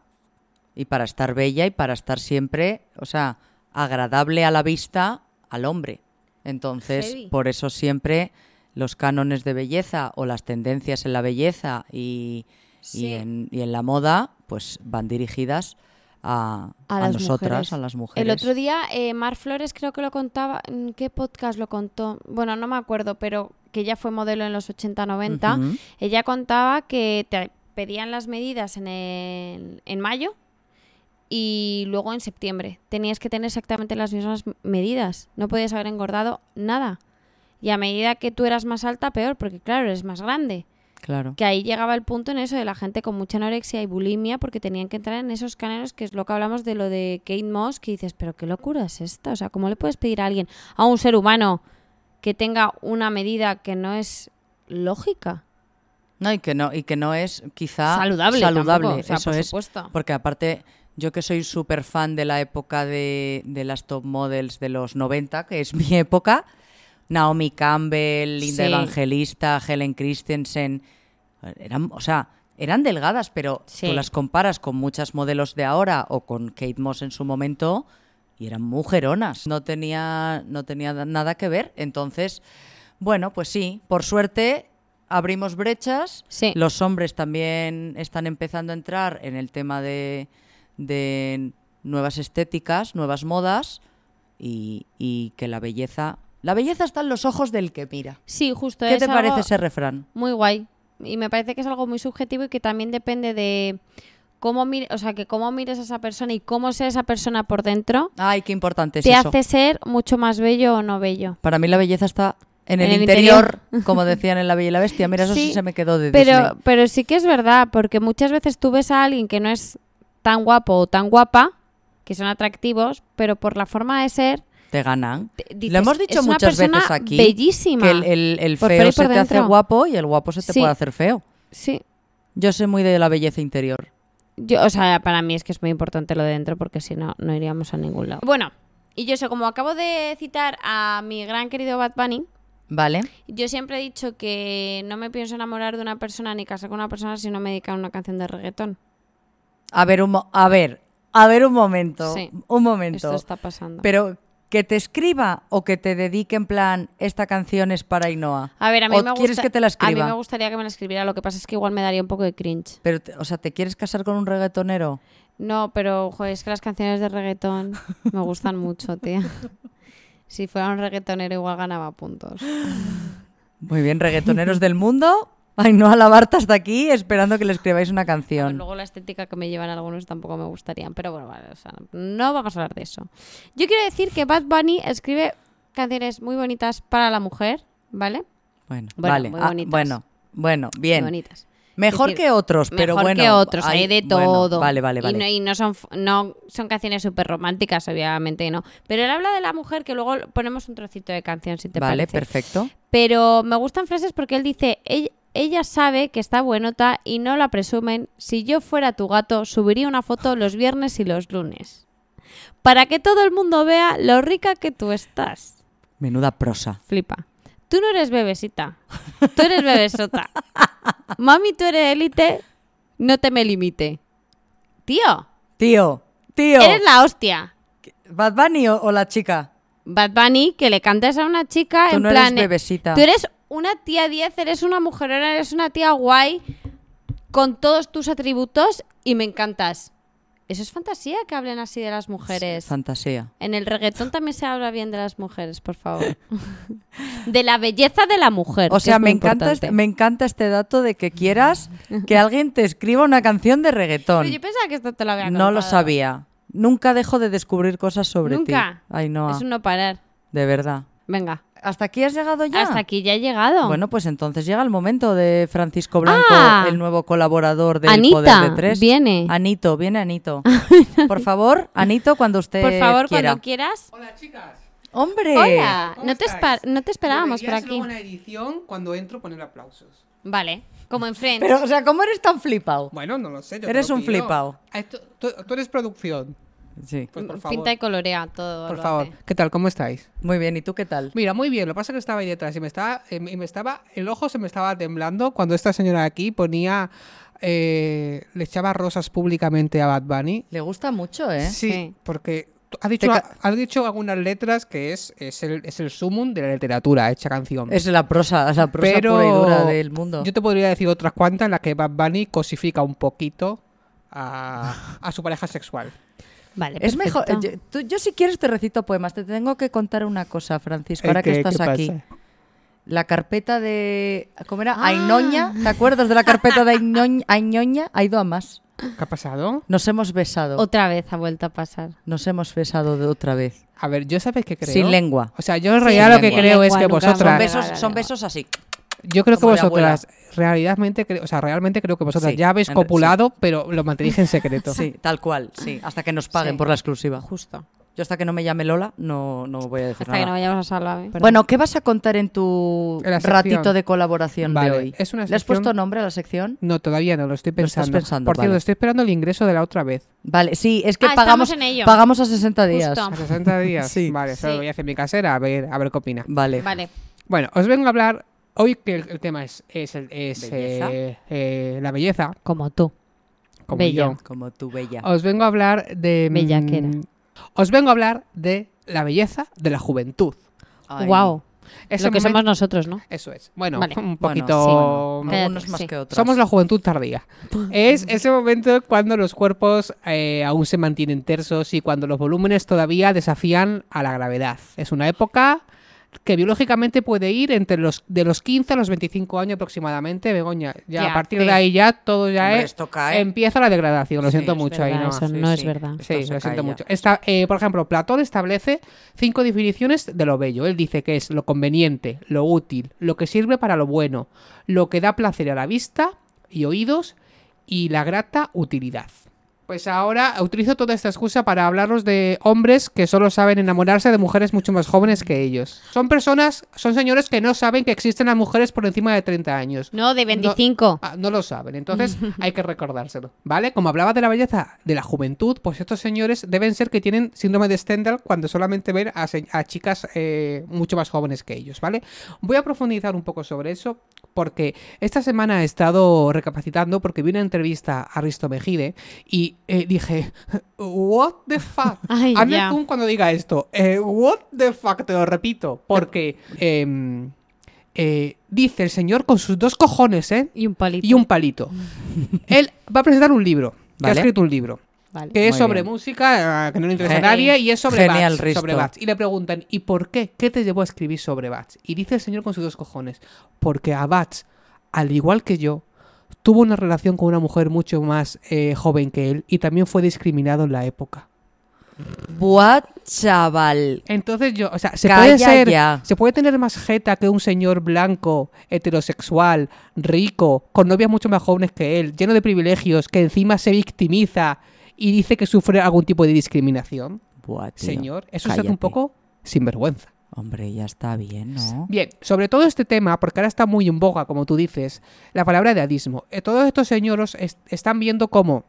Speaker 2: y para estar bella y para estar siempre, o sea, agradable a la vista al hombre. Entonces,
Speaker 1: Heavy.
Speaker 2: por eso siempre los cánones de belleza o las tendencias en la belleza y, y en, y en la moda, pues van dirigidas a,
Speaker 1: A
Speaker 2: a
Speaker 1: las
Speaker 2: nosotras,
Speaker 1: mujeres.
Speaker 2: a las mujeres.
Speaker 1: El otro día, eh, Mar Flores creo que lo contaba. ¿En qué podcast lo contó? Bueno, no me acuerdo, pero que ella fue modelo en los 80-90.
Speaker 2: Ujú.
Speaker 1: Ella contaba que te pedían las medidas en, el- en mayo y luego en septiembre. Tenías que tener exactamente las mismas medidas. No podías haber engordado nada. Y a medida que tú eras más alta, peor, porque claro, eres más grande.
Speaker 2: Claro.
Speaker 1: Que ahí llegaba el punto en eso de la gente con mucha anorexia y bulimia porque tenían que entrar en esos cánones que es lo que hablamos de lo de Kate Moss, que dices, pero qué locura es esta. O sea, ¿cómo le puedes pedir a alguien, a un ser humano, que tenga una medida que no es lógica?
Speaker 2: No, y que no, y que no es quizá
Speaker 1: saludable.
Speaker 2: saludable,
Speaker 1: tampoco, o sea,
Speaker 2: eso
Speaker 1: por
Speaker 2: es.
Speaker 1: supuesto.
Speaker 2: Porque aparte, yo que soy súper fan de la época de, de las top models de los 90, que es mi época, Naomi Campbell, Linda
Speaker 1: Sí.
Speaker 2: Evangelista, Helen Christensen, eran, o sea, eran delgadas, pero
Speaker 1: Sí.
Speaker 2: tú las comparas con muchas modelos de ahora o con Kate Moss en su momento y eran mujeronas. No tenía, no tenía nada que ver. Entonces, bueno, pues sí, por suerte abrimos brechas.
Speaker 1: Sí.
Speaker 2: Los hombres también están empezando a entrar en el tema de, de nuevas estéticas, nuevas modas y, y que la belleza... La belleza está en los ojos del que mira.
Speaker 1: Sí, justo.
Speaker 2: ¿Qué
Speaker 1: es
Speaker 2: te parece ese refrán?
Speaker 1: Muy guay. Y me parece que es algo muy subjetivo y que también depende de cómo mire, o sea, que cómo mires a esa persona y cómo sea esa persona por dentro,
Speaker 2: Ay, qué importante es
Speaker 1: te
Speaker 2: eso.
Speaker 1: hace ser mucho más bello o no bello.
Speaker 2: Para mí la belleza está en el,
Speaker 1: En el
Speaker 2: interior, como decían en La Bella y la Bestia. Mira, eso sí,
Speaker 1: Sí,
Speaker 2: se me quedó de
Speaker 1: Pero,
Speaker 2: Disney.
Speaker 1: pero sí que es verdad, porque muchas veces tú ves a alguien que no es tan guapo o tan guapa, que son atractivos, pero por la forma de ser,
Speaker 2: Te ganan.
Speaker 1: te- dices,
Speaker 2: Lo hemos dicho muchas veces aquí.
Speaker 1: Bellísima.
Speaker 2: Que el, el- el
Speaker 1: Por
Speaker 2: feo se
Speaker 1: por
Speaker 2: te hace guapo y el guapo se te
Speaker 1: Sí.
Speaker 2: puede hacer feo.
Speaker 1: Sí.
Speaker 2: Yo sé muy de la belleza interior.
Speaker 1: Yo, o sea, para mí es que es muy importante lo de dentro porque si no, no iríamos a ningún lado. Bueno, y yo sé, como acabo de citar a mi gran querido Bad Bunny,
Speaker 2: ¿Vale?
Speaker 1: yo siempre he dicho que no me pienso enamorar de una persona ni casar con una persona si no me dedican una canción de reggaetón.
Speaker 2: A ver, un, a ver, a ver un momento.
Speaker 1: Sí.
Speaker 2: Un momento.
Speaker 1: Esto está pasando.
Speaker 2: Pero que te escriba o que te dedique en plan, esta canción es para Ainhoa.
Speaker 1: a ver, a mí
Speaker 2: ¿O
Speaker 1: me gusta,
Speaker 2: quieres que te la
Speaker 1: A mí me gustaría que me la escribiera, lo que pasa es que igual me daría un poco de cringe.
Speaker 2: Pero, o sea, ¿te quieres casar con un reggaetonero?
Speaker 1: No, pero joder, es que las canciones de reggaetón me gustan mucho, tía. Si fuera un reggaetonero igual ganaba puntos.
Speaker 2: Muy bien, reggaetoneros del mundo. Ainhoa Labarta hasta aquí esperando que le escribáis una
Speaker 1: ver,
Speaker 2: canción.
Speaker 1: luego la estética que me llevan algunos tampoco me gustarían, pero bueno, vale, o sea, no vamos a hablar de eso. Yo quiero decir que Bad Bunny escribe canciones muy bonitas para la mujer, ¿vale?
Speaker 2: Bueno,
Speaker 1: Bueno,
Speaker 2: vale.
Speaker 1: muy
Speaker 2: Ah,
Speaker 1: bonitas.
Speaker 2: bueno, bueno,
Speaker 1: Muy
Speaker 2: bien.
Speaker 1: bonitas.
Speaker 2: Mejor
Speaker 1: decir,
Speaker 2: que otros, pero
Speaker 1: Mejor
Speaker 2: bueno.
Speaker 1: que otros, hay, de
Speaker 2: bueno,
Speaker 1: todo.
Speaker 2: vale, vale,
Speaker 1: Y
Speaker 2: vale.
Speaker 1: no, y no son, no son canciones súper románticas, obviamente, no. Pero él habla de la mujer, que luego ponemos un trocito de canción, si te
Speaker 2: vale,
Speaker 1: parece.
Speaker 2: perfecto.
Speaker 1: Pero me gustan frases porque él dice, ella, sabe que está buenota y no la presumen. Si yo fuera tu gato, subiría una foto los viernes y los lunes. Para que todo el mundo vea lo rica que tú estás.
Speaker 2: Menuda prosa.
Speaker 1: Flipa. Tú no eres bebesita. Tú eres bebesota. Mami, tú eres élite. No te me limite. Tío,
Speaker 2: Tío, tío.
Speaker 1: eres la hostia.
Speaker 2: ¿Bad Bunny o, o la chica?
Speaker 1: Bad Bunny, que le cantes a una chica
Speaker 2: Tú
Speaker 1: en
Speaker 2: no
Speaker 1: plan...
Speaker 2: eres bebesita.
Speaker 1: Tú eres una tía 10, eres una mujerona, eres una tía guay con todos tus atributos y me encantas. Eso es fantasía que hablen así de las mujeres.
Speaker 2: Fantasía.
Speaker 1: En el reggaetón también se habla bien de las mujeres, por favor. de la belleza de la mujer.
Speaker 2: O sea, me encanta, este, me encanta este dato de que quieras que alguien te escriba una canción de reggaetón.
Speaker 1: Pero yo pensaba que esto te lo había
Speaker 2: No lo sabía. Nunca dejo de descubrir cosas sobre
Speaker 1: Nunca.
Speaker 2: ti. Ay, no.
Speaker 1: Es un no parar.
Speaker 2: De verdad.
Speaker 1: Venga,
Speaker 2: ¿Hasta aquí has llegado ya?
Speaker 1: hasta aquí ya he llegado.
Speaker 2: Bueno, pues entonces llega el momento de Francisco Blanco,
Speaker 1: Ah.
Speaker 2: el nuevo colaborador del
Speaker 1: Anita,
Speaker 2: Poder de Tres.
Speaker 1: viene.
Speaker 2: Anito, viene Anito. Por favor, Anito, cuando usted
Speaker 1: por favor,
Speaker 2: quiera.
Speaker 1: cuando quieras.
Speaker 3: Hola chicas.
Speaker 2: ¡Hombre!
Speaker 1: Hola,
Speaker 3: ¿Cómo
Speaker 1: no te, no te esperábamos por aquí.
Speaker 3: la edición, cuando entro, poner aplausos.
Speaker 1: Vale, como en Friends.
Speaker 2: Pero, o sea, ¿cómo eres tan flipado?
Speaker 3: Bueno, no lo sé. yo
Speaker 2: Eres un.
Speaker 3: Ah, Tú, tú- tú eres producción.
Speaker 2: Sí.
Speaker 3: Pues por favor.
Speaker 1: Pinta y colorea todo.
Speaker 3: por favor.
Speaker 1: hace.
Speaker 3: ¿Qué tal? ¿Cómo estáis?
Speaker 2: Muy bien, ¿y tú qué tal?
Speaker 3: Mira, muy bien. Lo que pasa es que estaba ahí detrás y me estaba, eh, y me estaba, el ojo se me estaba temblando cuando esta señora aquí ponía, eh, le echaba rosas públicamente a Bad Bunny.
Speaker 2: Le gusta mucho, ¿eh?
Speaker 3: Sí,
Speaker 1: Sí.
Speaker 3: porque ha dicho, ha dicho algunas letras que es, es el, es el sumum de la literatura hecha canción.
Speaker 2: Es la prosa, la prosa
Speaker 3: Pero
Speaker 2: pura y dura del mundo.
Speaker 3: Yo te podría decir otras cuantas en las que Bad Bunny cosifica un poquito a, a su pareja sexual.
Speaker 1: Vale,
Speaker 2: Es mejor. Yo, tú- yo si quieres te recito poemas. Te tengo que contar una cosa, Francisco, ahora que
Speaker 3: ¿qué-
Speaker 2: estás
Speaker 3: qué
Speaker 2: aquí.
Speaker 3: pasa?
Speaker 2: La carpeta de... ¿Cómo era?
Speaker 1: Ah.
Speaker 2: Ainoña. ¿Te acuerdas de la carpeta de Ainoña? Ainoña? Ha ido a más.
Speaker 3: ¿Qué ha pasado?
Speaker 2: Nos hemos besado.
Speaker 1: Otra vez ha vuelto a pasar.
Speaker 2: Nos hemos besado de otra vez.
Speaker 3: A ver, yo sabes que creo.
Speaker 2: Sin lengua.
Speaker 3: O sea, yo en realidad lo que
Speaker 2: lengua.
Speaker 3: creo es que
Speaker 2: Son
Speaker 3: vosotras.
Speaker 2: Besos, son besos así.
Speaker 3: Yo creo que
Speaker 2: como
Speaker 3: vosotras, realmente, creo, o sea, realmente creo que vosotras
Speaker 2: Sí,
Speaker 3: ya habéis copulado, pero lo mantenéis en secreto.
Speaker 2: Sí, tal cual. Sí, hasta que nos paguen
Speaker 1: Sí.
Speaker 2: por la exclusiva.
Speaker 1: Justo.
Speaker 2: Yo hasta que no me llame Lola no, no voy a decir
Speaker 1: Hasta
Speaker 2: nada.
Speaker 1: que no vayamos a Salva. ¿eh?
Speaker 2: Bueno, ¿qué vas a contar en tu ratito de colaboración
Speaker 3: Vale,
Speaker 2: de hoy?
Speaker 3: es una
Speaker 2: ¿Le has puesto nombre a la sección?
Speaker 3: No, todavía no, lo estoy
Speaker 2: Lo estás
Speaker 3: pensando. Por cierto,
Speaker 2: vale.
Speaker 3: estoy esperando el ingreso de la otra vez.
Speaker 2: Vale, sí, es que
Speaker 1: Ah,
Speaker 2: pagamos,
Speaker 1: en ello.
Speaker 2: pagamos a 60 días.
Speaker 1: Justo.
Speaker 3: A 60 días.
Speaker 2: Sí.
Speaker 3: Vale, eso
Speaker 1: Sí.
Speaker 3: lo voy a hacer en mi casera, a ver, a ver qué opina.
Speaker 2: Vale.
Speaker 1: Vale.
Speaker 3: Bueno, os vengo a hablar hoy que el, el tema es, es, el- es,
Speaker 2: Belleza.
Speaker 3: eh, eh, la belleza,
Speaker 1: Como tú.
Speaker 3: como
Speaker 1: Bella.
Speaker 3: yo.
Speaker 2: Como tú, bella.
Speaker 3: Os vengo a hablar de. mm,
Speaker 1: Bellaquera.
Speaker 3: Os vengo a hablar de la belleza de la juventud.
Speaker 2: Ay.
Speaker 1: Wow.
Speaker 3: Ese
Speaker 1: Lo que
Speaker 3: momento-
Speaker 1: somos nosotros, ¿no?
Speaker 3: Eso es. Bueno,
Speaker 1: Vale.
Speaker 3: un
Speaker 2: Bueno,
Speaker 3: poquito.
Speaker 2: sí,
Speaker 1: Cállate,
Speaker 2: algunos más
Speaker 1: sí.
Speaker 2: que otros.
Speaker 3: Somos la juventud tardía. Es ese momento cuando los cuerpos eh, aún se mantienen tersos y cuando los volúmenes todavía desafían a la gravedad. Es una época que biológicamente puede ir entre los de los 15 a los 25 años aproximadamente, Begoña. Ya,
Speaker 1: Ya,
Speaker 3: a partir
Speaker 1: sí.
Speaker 3: de ahí ya todo ya
Speaker 2: Hombre,
Speaker 3: es
Speaker 2: esto cae.
Speaker 3: empieza la degradación. Lo
Speaker 2: Sí,
Speaker 3: siento mucho
Speaker 1: verdad,
Speaker 3: ahí, ¿no?
Speaker 1: eso
Speaker 2: Sí,
Speaker 1: no es verdad.
Speaker 3: Sí,
Speaker 2: se
Speaker 3: lo siento
Speaker 2: ya.
Speaker 3: mucho. Esta, eh, por ejemplo, Platón establece cinco definiciones de lo bello. Él dice que es lo conveniente, lo útil, lo que sirve para lo bueno, lo que da placer a la vista y oídos y la grata utilidad. Pues ahora utilizo toda esta excusa para hablaros de hombres que solo saben enamorarse de mujeres mucho más jóvenes que ellos. Son personas, son señores que no saben que existen las mujeres por encima de 30 años.
Speaker 1: No, de 25.
Speaker 3: Ah, no lo saben, entonces hay que recordárselo, ¿vale? Como hablaba de la belleza de la juventud, pues estos señores deben ser que tienen síndrome de Stendhal cuando solamente ven a, a chicas eh, mucho más jóvenes que ellos, ¿vale? Voy a profundizar un poco sobre eso porque esta semana he estado recapacitando porque vi una entrevista a Risto Mejide y eh, dije, what the fuck?
Speaker 1: Ay,
Speaker 3: Hazme zoom cuando diga esto, eh, what the fuck, te lo repito, porque... em, eh, dice el señor con sus dos cojones, ¿eh?
Speaker 1: Y un palito.
Speaker 3: y un palito. Él va a presentar un libro, que ha escrito un libro,
Speaker 1: Vale.
Speaker 3: que es sobre
Speaker 2: bien.
Speaker 3: música, eh, que no le interesa a nadie, y es sobre
Speaker 2: Genial,
Speaker 3: Bats, sobre Bats. Y le preguntan, ¿y por qué? ¿Qué te llevó a escribir sobre Bats? Y dice el señor con sus dos cojones, porque a Bats, al igual que yo, tuvo una relación con una mujer mucho más eh, joven que él y también fue discriminado en la época.
Speaker 2: Buah, chaval.
Speaker 3: Entonces yo, o sea, se
Speaker 2: Calla
Speaker 3: puede ser,
Speaker 2: ya.
Speaker 3: se puede tener más jeta que un señor blanco, heterosexual, rico, con novias mucho más jóvenes que él, lleno de privilegios, que encima se victimiza y dice que sufre algún tipo de discriminación.
Speaker 2: Buah, tío.
Speaker 3: Señor, eso es
Speaker 2: cállate.
Speaker 3: un poco sinvergüenza.
Speaker 2: Hombre, ya está bien, ¿no?
Speaker 3: Bien, sobre todo este tema, porque ahora está muy en boga, como tú dices, la palabra edadismo. Eh, Todos estos señoros est- están viendo cómo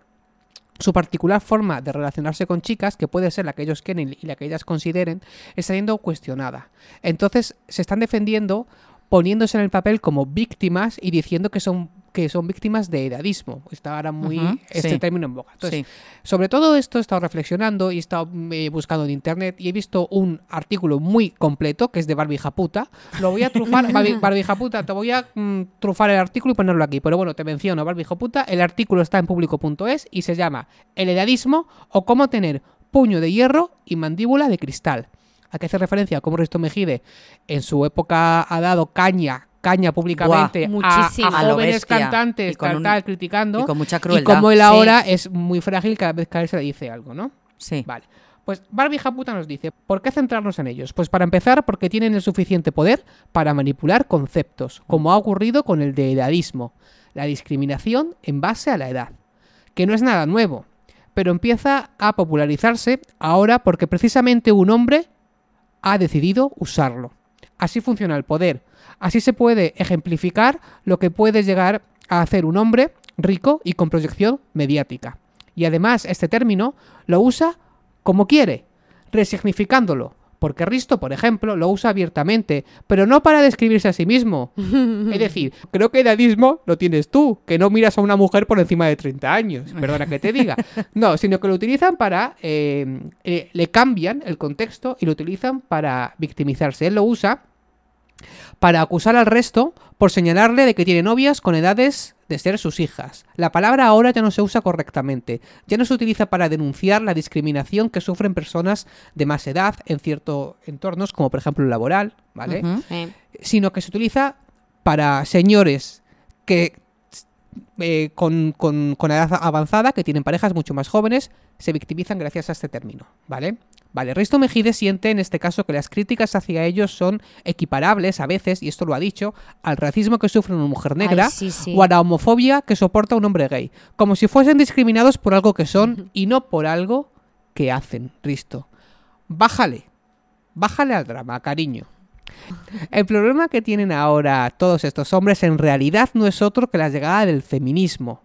Speaker 3: su particular forma de relacionarse con chicas, que puede ser la que ellos quieren y la que ellas consideren, está siendo cuestionada. Entonces se están defendiendo poniéndose en el papel como víctimas y diciendo que son que son víctimas de edadismo. Está ahora muy este
Speaker 2: sí.
Speaker 3: término en boga. Entonces,
Speaker 2: Sí.
Speaker 3: sobre todo esto he estado reflexionando y he estado eh, buscando en internet y he visto un artículo muy completo que es de Barbie Japuta. Lo voy a trufar, Barbie, Barbie Japuta, te voy a mm, trufar el artículo y ponerlo aquí. Pero bueno, te menciono Barbie Japuta. El artículo está en público.es y se llama El edadismo o cómo tener puño de hierro y mandíbula de cristal. ¿A qué hace referencia? Cómo Risto Mejide en su época ha dado caña caña públicamente a- jóvenes cantantes
Speaker 2: Y con
Speaker 3: tal,
Speaker 2: un-
Speaker 3: tal, criticando
Speaker 2: y con mucha
Speaker 3: y
Speaker 2: crueldad.
Speaker 3: como él
Speaker 2: Sí.
Speaker 3: ahora es muy frágil cada vez que a él se le dice algo, ¿no?
Speaker 2: Sí.
Speaker 3: Vale. Pues Barbie Japuta nos dice, ¿por qué centrarnos en ellos? Pues para empezar, porque tienen el suficiente poder para manipular conceptos, como ha ocurrido con el de edadismo, la discriminación en base a la edad, que no es nada nuevo, pero empieza a popularizarse ahora porque precisamente un hombre ha decidido usarlo. Así funciona el poder. Así se puede ejemplificar lo que puede llegar a hacer un hombre rico y con proyección mediática. Y además este término lo usa como quiere, resignificándolo. Porque Risto, por ejemplo, lo usa abiertamente, pero no para describirse a sí mismo. Es decir, creo que edadismo lo tienes tú, que no miras a una mujer por encima de 30 años, perdona que te diga. No, sino que lo utilizan para... eh, eh, le cambian el contexto y lo utilizan para victimizarse. Él lo usa para acusar al resto por señalarle de que tiene novias con edades de ser sus hijas. La palabra ahora ya no se usa correctamente, ya no se utiliza para denunciar la discriminación que sufren personas de más edad en ciertos entornos, como por ejemplo el laboral, ¿vale? Sino que se utiliza para señores que eh, con, con- con edad avanzada, que tienen parejas mucho más jóvenes, se victimizan gracias a este término, ¿vale? Vale, Risto Mejide siente en este caso que las críticas hacia ellos son equiparables a veces, y esto lo ha dicho, al racismo que sufre una mujer negra
Speaker 1: Ay, sí, sí.
Speaker 3: o a la homofobia que soporta un hombre gay, como si fuesen discriminados por algo que son y no por algo que hacen, Risto. Bájale, bájale al drama, cariño. El problema que tienen ahora todos estos hombres en realidad no es otro que la llegada del feminismo.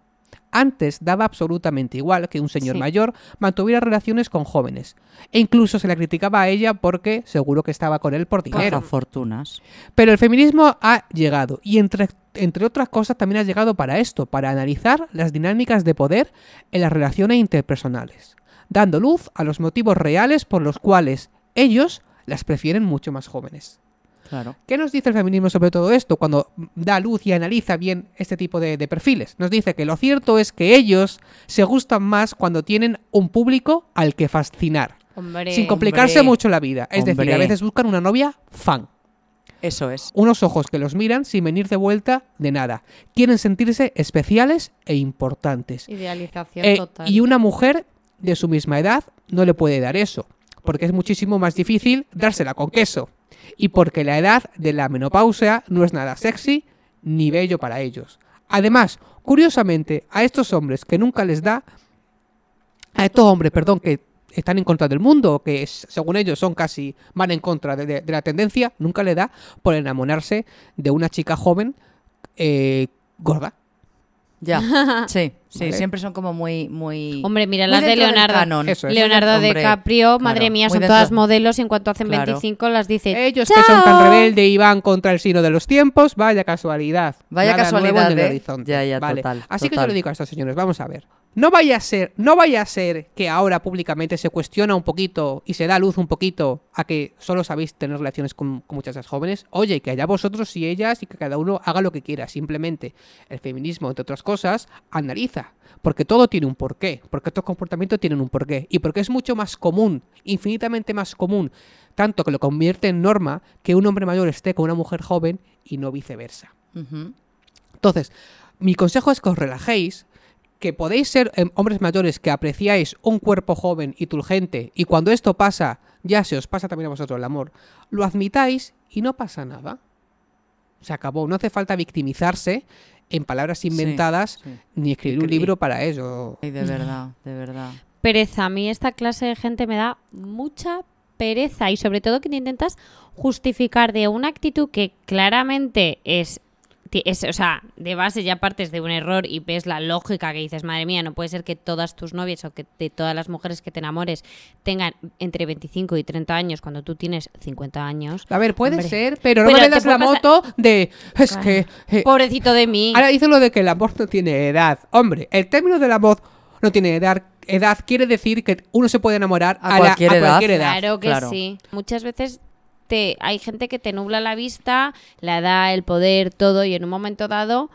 Speaker 3: Antes daba absolutamente igual que un señor
Speaker 1: Sí.
Speaker 3: mayor mantuviera relaciones con jóvenes. E incluso se la criticaba a ella porque seguro que estaba con él por dinero.
Speaker 2: fortunas.
Speaker 3: Pero el feminismo ha llegado y entre, entre otras cosas también ha llegado para esto, para analizar las dinámicas de poder en las relaciones interpersonales, dando luz a los motivos reales por los cuales ellos las prefieren mucho más jóvenes.
Speaker 2: Claro.
Speaker 3: ¿Qué nos dice el feminismo sobre todo esto cuando da luz y analiza bien este tipo de, de perfiles? Nos dice que lo cierto es que ellos se gustan más cuando tienen un público al que fascinar,
Speaker 1: Hombre.
Speaker 3: sin complicarse
Speaker 2: hombre,
Speaker 3: mucho la vida. Es decir, a veces buscan una novia fan
Speaker 2: Eso es.
Speaker 3: unos ojos que los miran sin venir de vuelta de nada. Quieren sentirse especiales e importantes.
Speaker 1: Idealización
Speaker 3: Eh,
Speaker 1: total.
Speaker 3: y una mujer de su misma edad no le puede dar eso, porque es muchísimo más difícil dársela con queso. Y porque la edad de la menopausia no es nada sexy ni bello para ellos. Además, curiosamente, a estos hombres que nunca les da, a estos hombres, perdón, que están en contra del mundo, que según ellos son casi, van en contra de la tendencia, nunca le da por enamorarse de una chica joven eh, gorda.
Speaker 2: Ya. Sí, sí,
Speaker 3: Vale.
Speaker 2: siempre son como muy, muy.
Speaker 1: Hombre, mira
Speaker 2: muy
Speaker 1: las de Leonardo.
Speaker 3: Eso es.
Speaker 1: Leonardo
Speaker 2: Hombre,
Speaker 1: DiCaprio, madre
Speaker 2: claro,
Speaker 1: mía, son
Speaker 2: dentro-
Speaker 1: todas modelos y en cuanto hacen
Speaker 2: Claro.
Speaker 1: 25 las dice.
Speaker 3: Ellos que son tan
Speaker 1: "Chao".
Speaker 3: rebeldes y van contra el signo de los tiempos, vaya casualidad.
Speaker 2: Vaya
Speaker 3: Nada
Speaker 2: casualidad,
Speaker 3: nuevo en el
Speaker 2: ¿eh?
Speaker 3: horizonte.
Speaker 2: Ya, ya,
Speaker 3: Vale.
Speaker 2: total,
Speaker 3: Así que yo
Speaker 2: total.
Speaker 3: le digo a estos señores, vamos a ver. No vaya a ser, no vaya a ser que ahora públicamente se cuestiona un poquito y se da luz un poquito a que solo sabéis tener relaciones con, con muchachas jóvenes. Oye, que allá vosotros y ellas y que cada uno haga lo que quiera. Simplemente el feminismo, entre otras cosas, analiza. Porque todo tiene un porqué. Porque estos comportamientos tienen un porqué. Y porque es mucho más común, infinitamente más común, tanto que lo convierte en norma que un hombre mayor esté con una mujer joven y no viceversa. Entonces, mi consejo es que os relajéis, que podéis ser em, hombres mayores que apreciáis un cuerpo joven y turgente y cuando esto pasa, ya se os pasa también a vosotros el amor, lo admitáis y no pasa nada. Se acabó, no hace falta victimizarse en palabras inventadas
Speaker 2: sí.
Speaker 3: ni escribir un libro para ello.
Speaker 2: Ay, de verdad, de verdad.
Speaker 1: pereza. A mí esta clase de gente me da mucha pereza y sobre todo que te intentas justificar de una actitud que claramente es, es, o sea, de base ya partes de un error y ves la lógica que dices, madre mía, no puede ser que todas tus novias o que de todas las mujeres que te enamores tengan entre 25 y 30 años cuando tú tienes 50 años.
Speaker 3: A ver, puede
Speaker 1: Hombre.
Speaker 3: ser, pero no
Speaker 1: Pero
Speaker 3: me
Speaker 1: te
Speaker 3: vendas la
Speaker 1: pasar-
Speaker 3: moto de... Es que... eh,
Speaker 1: Pobrecito de mí.
Speaker 3: Ahora dicen lo de que el amor no tiene edad. Hombre, el término del amor no tiene edad. Edad quiere decir que uno se puede enamorar
Speaker 2: A
Speaker 3: a, la-
Speaker 2: cualquier
Speaker 3: a
Speaker 2: edad.
Speaker 3: cualquier edad.
Speaker 1: Claro que
Speaker 2: claro.
Speaker 1: sí. Muchas veces te, hay gente que te nubla la vista, la edad, el poder, todo, y en un momento dado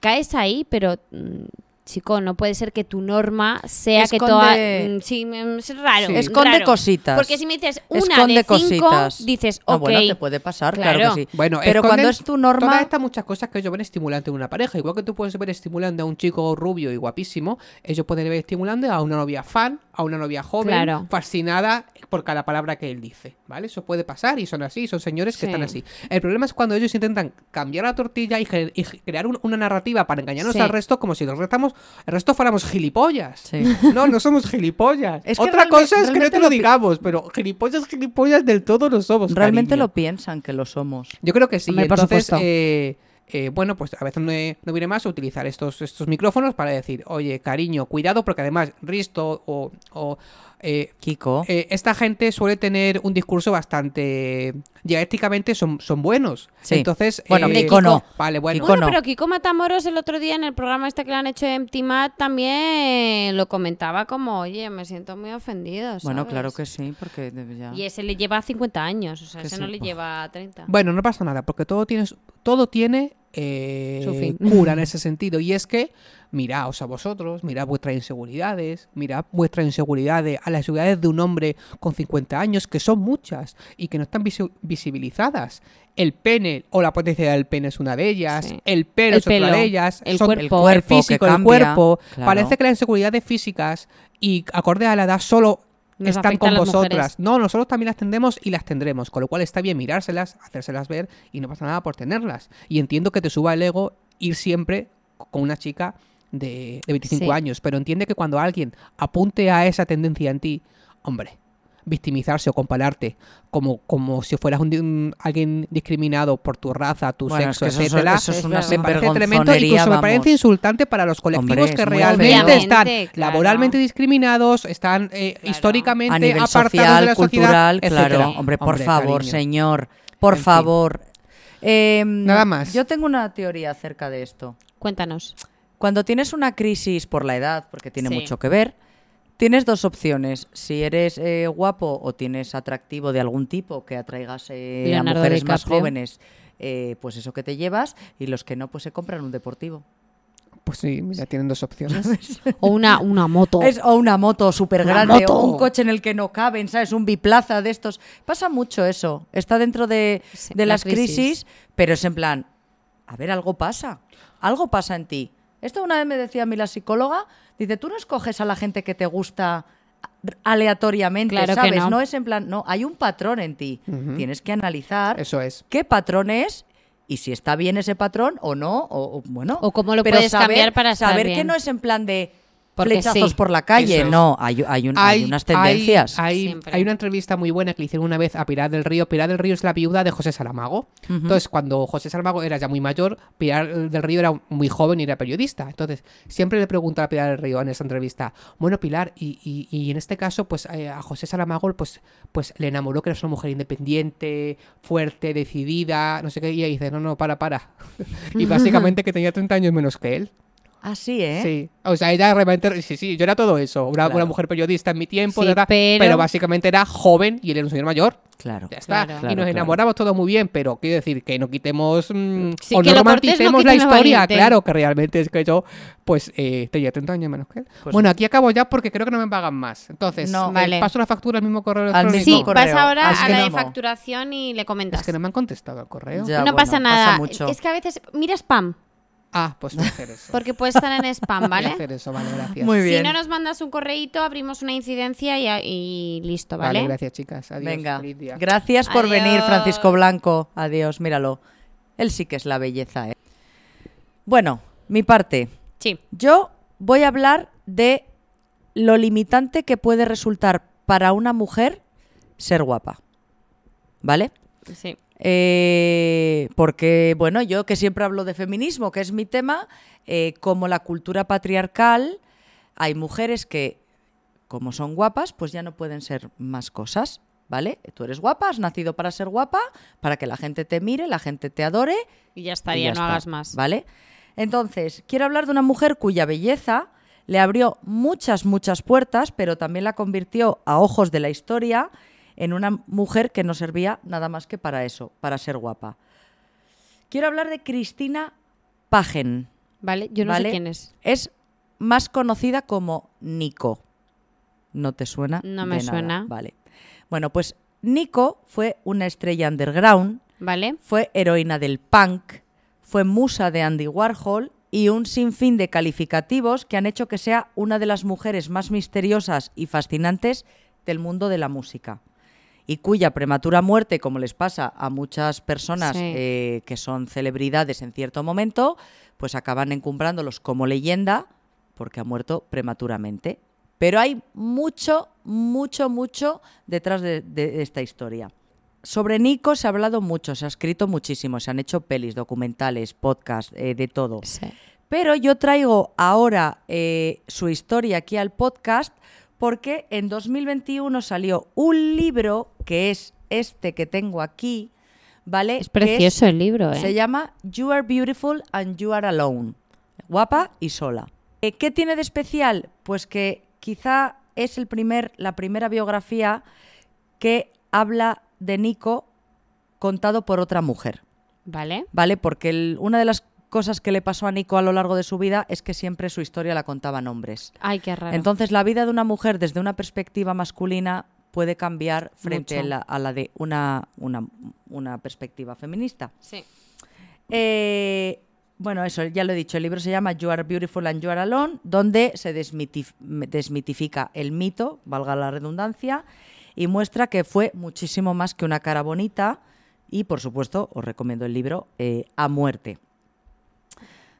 Speaker 1: caes ahí, pero mm, chico, no puede ser que tu norma sea que toda... mm, sí, mm, es raro.
Speaker 3: Sí.
Speaker 2: Esconde
Speaker 1: raro.
Speaker 2: cositas.
Speaker 1: Porque si me dices una
Speaker 2: Esconde
Speaker 1: de cinco,
Speaker 2: cositas.
Speaker 1: dices,
Speaker 2: Ah,
Speaker 1: ok,
Speaker 2: bueno, te puede pasar, claro,
Speaker 1: Claro.
Speaker 2: que sí.
Speaker 3: Bueno,
Speaker 2: pero cuando es tu norma,
Speaker 3: Todas estas muchas cosas que ellos ven estimulante en una pareja. Igual que tú puedes ver estimulante a un chico rubio y guapísimo, ellos pueden ver estimulante a una novia fan, a una novia joven,
Speaker 1: Claro.
Speaker 3: fascinada por cada palabra que él dice. ¿Vale? Eso puede pasar y son así, son señores que
Speaker 1: Sí.
Speaker 3: están así. El problema es cuando ellos intentan cambiar la tortilla y, y crear un- una narrativa para engañarnos
Speaker 1: Sí.
Speaker 3: al resto como si los resto estamos somos, el resto fuéramos gilipollas.
Speaker 2: Sí.
Speaker 3: No, no somos gilipollas.
Speaker 2: Es que
Speaker 3: Otra cosa es que no te lo digamos, pero gilipollas, gilipollas del todo no somos.
Speaker 2: Realmente
Speaker 3: cariño.
Speaker 2: lo piensan que lo somos.
Speaker 3: Yo creo que sí.
Speaker 1: Hombre, por
Speaker 3: Entonces, eh, eh, bueno, pues a veces no, no viene más utilizar estos, estos micrófonos para decir, oye, cariño, cuidado, porque además Risto o, o, eh,
Speaker 2: Kiko.
Speaker 3: eh, esta gente suele tener un discurso bastante dialécticamente son, son buenos.
Speaker 2: Sí.
Speaker 3: Entonces,
Speaker 2: Bueno,
Speaker 3: eh,
Speaker 2: Kiko no.
Speaker 3: Vale, bueno.
Speaker 2: Kiko
Speaker 1: Bueno,
Speaker 2: no.
Speaker 1: pero Kiko Matamoros el otro día en el programa este que le han hecho en Timat también lo comentaba como, oye, me siento muy ofendido.
Speaker 2: Bueno, claro que sí, porque ya...
Speaker 1: Y ese le lleva 50 años, o sea,
Speaker 2: Que
Speaker 1: ese
Speaker 2: sí.
Speaker 1: no le lleva 30.
Speaker 3: Bueno, no pasa nada, porque todo tiene, su- todo tiene eh, cura en ese sentido. Y es que miraos a vosotros, mirad vuestras inseguridades, mirad vuestras inseguridades, a las inseguridades de un hombre con 50 años, que son muchas y que no están visi- visibilizadas. El pene o la potencia del pene es una de ellas,
Speaker 1: Sí.
Speaker 3: el pelo
Speaker 1: El
Speaker 3: es otra de ellas,
Speaker 1: el
Speaker 3: son-
Speaker 1: cuerpo.
Speaker 2: El cuerpo
Speaker 3: físico, el
Speaker 2: cambia,
Speaker 3: cuerpo.
Speaker 2: claro.
Speaker 3: Parece que las inseguridades físicas y acorde a la edad solo
Speaker 1: Nos
Speaker 3: están con vosotras. No, nosotros también las tendremos y las tendremos, con lo cual está bien mirárselas, hacérselas ver y no pasa nada por tenerlas. Y entiendo que te suba el ego ir siempre con una chica de, de 25
Speaker 1: Sí.
Speaker 3: años, pero entiende que cuando alguien apunte a esa tendencia en ti, hombre, victimizarse o compararte como, como si fueras un, alguien discriminado por tu raza, tu
Speaker 2: Bueno, es
Speaker 3: sexo,
Speaker 2: que eso es-
Speaker 3: etcétera,
Speaker 2: eso es
Speaker 1: Es
Speaker 3: me parece tremendo, incluso me parece insultante para los colectivos
Speaker 2: Hombre,
Speaker 3: que realmente están
Speaker 1: claro.
Speaker 3: laboralmente discriminados, están eh,
Speaker 1: Claro.
Speaker 3: históricamente
Speaker 2: a nivel
Speaker 3: apartados de
Speaker 2: social,
Speaker 3: la sociedad,
Speaker 2: cultural,
Speaker 3: etcétera.
Speaker 2: claro. Hombre, por favor,
Speaker 3: cariño.
Speaker 2: señor, por
Speaker 3: En
Speaker 2: favor. Eh,
Speaker 3: Nada más.
Speaker 2: Yo tengo una teoría acerca de esto.
Speaker 1: Cuéntanos.
Speaker 2: Cuando tienes una crisis por la edad, porque tiene
Speaker 1: Sí.
Speaker 2: mucho que ver, tienes dos opciones. Si eres eh, guapo o tienes atractivo de algún tipo que atraigas eh, a mujeres más jóvenes, eh, pues eso que te llevas, y los que no, pues se compran un deportivo.
Speaker 3: Pues sí, mira, tienen dos opciones.
Speaker 1: O una, una moto.
Speaker 2: Es, o una moto súper grande, o un coche en el que no caben, ¿sabes? Un biplaza de estos. Pasa mucho eso. Está dentro de,
Speaker 1: Sí,
Speaker 2: de
Speaker 1: la
Speaker 2: las
Speaker 1: crisis.
Speaker 2: crisis, pero es en plan, a ver, algo pasa. Algo pasa en ti. Esto una vez me decía a mí la psicóloga, dice, tú no escoges a la gente que te gusta aleatoriamente,
Speaker 1: Claro
Speaker 2: ¿sabes?
Speaker 1: no.
Speaker 2: es en plan, no, hay un patrón en ti. Tienes que analizar
Speaker 3: Eso es.
Speaker 2: qué patrón es y si está bien ese patrón o no, o, o, bueno.
Speaker 1: O cómo lo
Speaker 2: pero
Speaker 1: puedes cambiar para estar
Speaker 2: Saber que no es en plan de
Speaker 1: Porque
Speaker 2: flechazos
Speaker 1: sí.
Speaker 2: por la calle,
Speaker 3: es.
Speaker 2: no, hay, hay, un- hay unas tendencias.
Speaker 3: Hay, hay-
Speaker 1: Siempre.
Speaker 3: hay una entrevista muy buena que le hicieron una vez a Pilar del Río. Pilar del Río es la viuda de José Saramago. Entonces, cuando José Saramago era ya muy mayor, Pilar del Río era muy joven y era periodista. Entonces, siempre le pregunta a Pilar del Río en esa entrevista, bueno, Pilar, y, y- y en este caso, pues eh, a José Saramago pues, pues le enamoró que era una mujer independiente, fuerte, decidida, no sé qué. Y ella dice, no, no, para, para. y básicamente que tenía 30 años menos que él.
Speaker 2: Así, ¿eh?
Speaker 3: Sí, o sea, ella realmente, sí, sí, yo era todo eso, una,
Speaker 2: Claro.
Speaker 3: una mujer periodista en mi tiempo,
Speaker 1: Sí, pero-
Speaker 3: pero... básicamente era joven y él era un señor mayor.
Speaker 2: Claro.
Speaker 3: Ya está.
Speaker 1: Claro.
Speaker 3: y nos
Speaker 2: claro.
Speaker 3: enamoramos todo muy bien, pero quiero decir que no quitemos mm,
Speaker 1: Sí,
Speaker 3: o
Speaker 1: que
Speaker 3: no romanticemos la historia,
Speaker 1: valiente.
Speaker 3: claro, que realmente es que yo, pues, eh, tenía 30 años menos que él.
Speaker 2: Pues-
Speaker 3: bueno, aquí acabo ya porque creo que no me pagan más. Entonces,
Speaker 2: No.
Speaker 3: eh,
Speaker 1: Vale.
Speaker 3: paso la factura al mismo correo
Speaker 2: Al
Speaker 3: electrónico.
Speaker 2: mismo
Speaker 1: Sí,
Speaker 2: correo.
Speaker 1: vas ahora
Speaker 2: Así
Speaker 1: a la de facturación y le comentas.
Speaker 3: Es que no me han contestado al correo.
Speaker 2: Ya,
Speaker 1: no
Speaker 2: bueno,
Speaker 1: pasa nada.
Speaker 2: mucho.
Speaker 1: Es que a veces mira spam,
Speaker 3: Ah, pues voy a hacer eso.
Speaker 1: porque puede estar en spam,
Speaker 3: Voy a
Speaker 1: ¿vale?
Speaker 3: hacer eso, vale, gracias.
Speaker 2: Muy
Speaker 1: Si
Speaker 2: bien.
Speaker 1: no nos mandas un correíto, abrimos una incidencia y, y listo, ¿vale?
Speaker 3: Vale, gracias, chicas. Adiós.
Speaker 2: Venga. Gracias por venir. Francisco Blanco. Adiós, míralo. Él sí que es la belleza, ¿eh? Bueno, mi parte.
Speaker 1: Sí.
Speaker 2: Yo voy a hablar de lo limitante que puede resultar para una mujer ser guapa. ¿Vale?
Speaker 1: Sí.
Speaker 2: Eh, porque, bueno, yo que siempre hablo de feminismo, que es mi tema, eh, como la cultura patriarcal, hay mujeres que, como son guapas, pues ya no pueden ser más cosas, ¿vale? Tú eres guapa, has nacido para ser guapa, para que la gente te mire, la gente te adore.
Speaker 1: Y ya
Speaker 2: y
Speaker 1: estaría,
Speaker 2: ya
Speaker 1: no
Speaker 2: está,
Speaker 1: hagas más.
Speaker 2: ¿Vale? Entonces, quiero hablar de una mujer cuya belleza le abrió muchas, muchas puertas, pero también la convirtió a ojos de la historia en una mujer que no servía nada más que para eso, para ser guapa. Quiero hablar de Cristina Pagen.
Speaker 1: ¿Vale? Yo no
Speaker 2: ¿vale?
Speaker 1: sé quién es.
Speaker 2: Es más conocida como Nico. ¿No te suena?
Speaker 1: No me
Speaker 2: de nada,
Speaker 1: suena.
Speaker 2: Vale. Bueno, pues Nico fue una estrella underground
Speaker 1: ¿Vale?
Speaker 2: fue heroína del punk, fue musa de Andy Warhol y un sinfín de calificativos que han hecho que sea una de las mujeres más misteriosas y fascinantes del mundo de la música. Y cuya prematura muerte, como les pasa a muchas personas
Speaker 1: Sí.
Speaker 2: eh, que son celebridades en cierto momento, pues acaban encumbrándolos como leyenda porque ha muerto prematuramente. Pero hay mucho, mucho, mucho detrás de, de esta historia. Sobre Nico se ha hablado mucho, se ha escrito muchísimo, se han hecho pelis, documentales, podcasts, eh, de todo.
Speaker 1: Sí.
Speaker 2: Pero yo traigo ahora eh, su historia aquí al podcast porque en 2021 salió un libro que es este que tengo aquí, ¿vale?
Speaker 1: Es
Speaker 2: Que
Speaker 1: precioso el libro, ¿eh?
Speaker 2: Se llama You Are Beautiful and You Are Alone. Guapa y sola. Eh, ¿Qué tiene de especial? Pues que quizá es el primer, la primera biografía que habla de Nico contado por otra mujer.
Speaker 1: Vale.
Speaker 2: ¿vale? Porque el- una de las cosas que le pasó a Nico a lo largo de su vida es que siempre su historia la contaban hombres.
Speaker 1: Ay, qué raro.
Speaker 2: Entonces, la vida de una mujer desde una perspectiva masculina puede cambiar frente a la, a la de una, una, una perspectiva feminista.
Speaker 1: sí.
Speaker 2: Eh, bueno, eso ya lo he dicho. El libro se llama You Are Beautiful and You Are Alone, donde se desmitif- desmitifica el mito, valga la redundancia, y muestra que fue muchísimo más que una cara bonita. Y, por supuesto, os recomiendo el libro eh, A Muerte.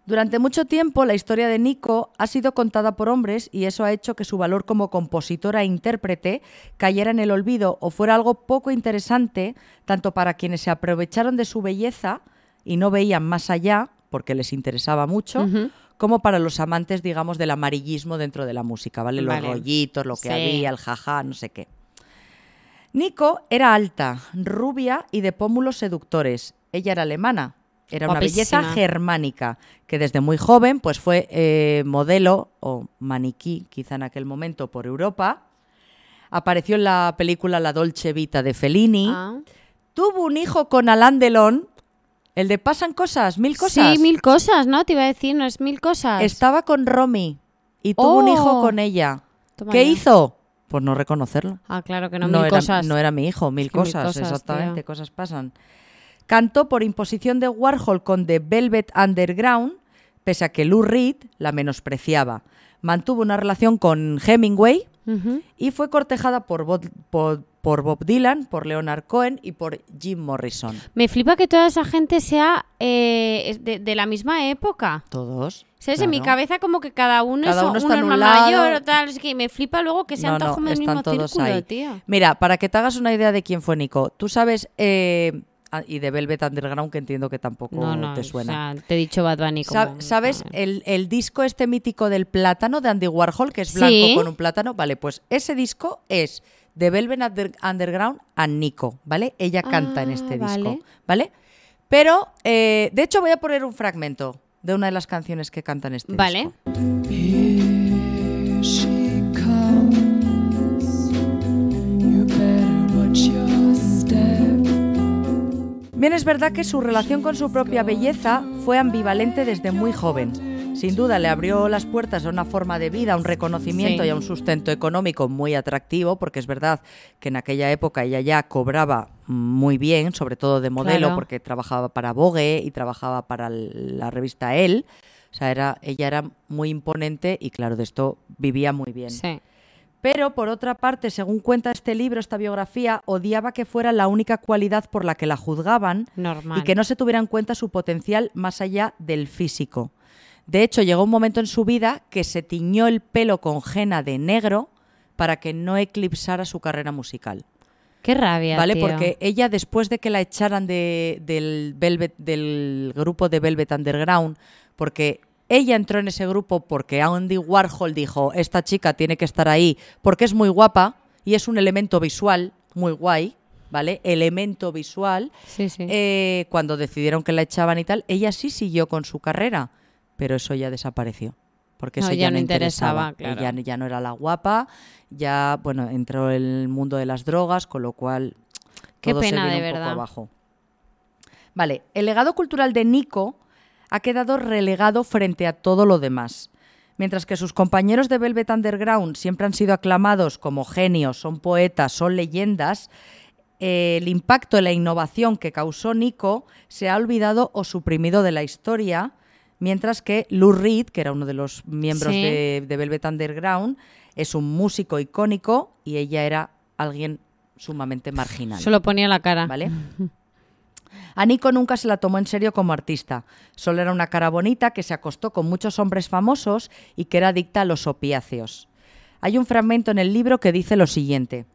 Speaker 2: Durante mucho tiempo la historia de Nico ha sido contada por hombres y eso ha hecho que su valor como compositora e intérprete cayera en el olvido o fuera algo poco interesante tanto para quienes se aprovecharon de su belleza y no veían más allá porque les interesaba mucho, como para los amantes, digamos, del amarillismo dentro de la música, ¿vale? Los
Speaker 1: Vale.
Speaker 2: rollitos, lo que
Speaker 1: Sí.
Speaker 2: había, el jaja, no sé qué. Nico era alta, rubia y de pómulos seductores. Ella era alemana. Era una belleza germánica, que desde muy joven pues fue eh, modelo o maniquí, quizá en aquel momento, por Europa. Apareció en la película La Dolce Vita de Fellini.
Speaker 1: Ah.
Speaker 2: Tuvo un hijo con Alain Delon, el de Pasan Cosas, Mil Cosas.
Speaker 1: Sí, mil cosas, ¿no? Te iba a decir, no es mil cosas.
Speaker 2: Estaba con Romy y tuvo un hijo
Speaker 1: Oh.
Speaker 2: con ella.
Speaker 1: Toma
Speaker 2: ¿Qué
Speaker 1: ya.
Speaker 2: hizo? Pues no reconocerlo.
Speaker 1: Ah, claro que no,
Speaker 2: no,
Speaker 1: mil
Speaker 2: era,
Speaker 1: cosas.
Speaker 2: no era mi hijo, mil
Speaker 1: Es que mil
Speaker 2: cosas, exactamente, cosas pasan. Cantó por imposición de Warhol con The Velvet Underground, pese a que Lou Reed la menospreciaba. Mantuvo una relación con Hemingway y fue cortejada por Bob, por, por Bob Dylan, por Leonard Cohen y por Jim Morrison.
Speaker 1: Me flipa que toda esa gente sea eh, de, de la misma época.
Speaker 2: Todos.
Speaker 1: ¿Sabes? En mi cabeza como que cada uno
Speaker 2: Cada
Speaker 1: es
Speaker 2: uno está
Speaker 1: uno
Speaker 2: un
Speaker 1: mayor o tal. Es que me flipa luego que sean
Speaker 2: No, no,
Speaker 1: todos como del mismo
Speaker 2: están todos
Speaker 1: círculo,
Speaker 2: ahí.
Speaker 1: tío.
Speaker 2: Mira, para que te hagas una idea de quién fue Nico, tú sabes, eh, y de Velvet Underground, que entiendo que tampoco
Speaker 1: No, no,
Speaker 2: te
Speaker 1: o
Speaker 2: suena.
Speaker 1: sea, te he dicho Bad Bunny como...
Speaker 2: Sab- ¿Sabes el, el disco este mítico del plátano de Andy Warhol, que es blanco
Speaker 1: Sí.
Speaker 2: con un plátano? Vale, pues ese disco es de Velvet Under- Underground a Nico, ¿vale? Ella canta en
Speaker 1: Ah,
Speaker 2: este disco,
Speaker 1: vale.
Speaker 2: ¿vale? Pero, eh, de hecho, voy a poner un fragmento de una de las canciones que canta en este
Speaker 1: Vale.
Speaker 2: disco.
Speaker 4: Here
Speaker 2: Bien, es verdad que su relación con su propia belleza fue ambivalente desde muy joven. Sin duda le abrió las puertas a una forma de vida, a un reconocimiento
Speaker 1: Sí.
Speaker 2: y a un sustento económico muy atractivo, porque es verdad que en aquella época ella ya cobraba muy bien, sobre todo de modelo,
Speaker 1: Claro.
Speaker 2: porque trabajaba para Vogue y trabajaba para la revista Elle. O sea, era, ella era muy imponente y claro, de esto vivía muy bien.
Speaker 1: Sí.
Speaker 2: Pero, por otra parte, según cuenta este libro, esta biografía, odiaba que fuera la única cualidad por la que la juzgaban
Speaker 1: Normal.
Speaker 2: y que no se tuviera en cuenta su potencial más allá del físico. De hecho, llegó un momento en su vida que se tiñó el pelo con henna de negro para que no eclipsara su carrera musical.
Speaker 1: Qué rabia,
Speaker 2: ¿Vale?
Speaker 1: tío.
Speaker 2: Porque ella, después de que la echaran de- del, Velvet, del grupo de Velvet Underground, porque ella entró en ese grupo porque Andy Warhol dijo, esta chica tiene que estar ahí porque es muy guapa y es un elemento visual muy guay, ¿vale? Elemento visual.
Speaker 1: Sí, sí.
Speaker 2: Eh, cuando decidieron que la echaban y tal, ella sí siguió con su carrera, pero eso ya desapareció. Porque
Speaker 1: No,
Speaker 2: eso
Speaker 1: ya no interesaba,
Speaker 2: interesaba.
Speaker 1: claro.
Speaker 2: Ella ya no era la guapa, ya, bueno, entró en el mundo de las drogas, con lo cual
Speaker 1: Qué
Speaker 2: todo se
Speaker 1: pena,
Speaker 2: vino
Speaker 1: de
Speaker 2: un poco abajo. Vale, el legado cultural de Nico ha quedado relegado frente a todo lo demás. Mientras que sus compañeros de Velvet Underground siempre han sido aclamados como genios, son poetas, son leyendas, eh, el impacto y la innovación que causó Nico se ha olvidado o suprimido de la historia, mientras que Lou Reed, que era uno de los miembros
Speaker 1: Sí.
Speaker 2: de, de Velvet Underground, es un músico icónico y ella era alguien sumamente marginal.
Speaker 1: Solo ponía la cara.
Speaker 2: ¿Vale? A Nico nunca se la tomó en serio como artista. Solo era una cara bonita que se acostó con muchos hombres famosos y que era adicta a los opiáceos. Hay un fragmento en el libro que dice lo siguiente.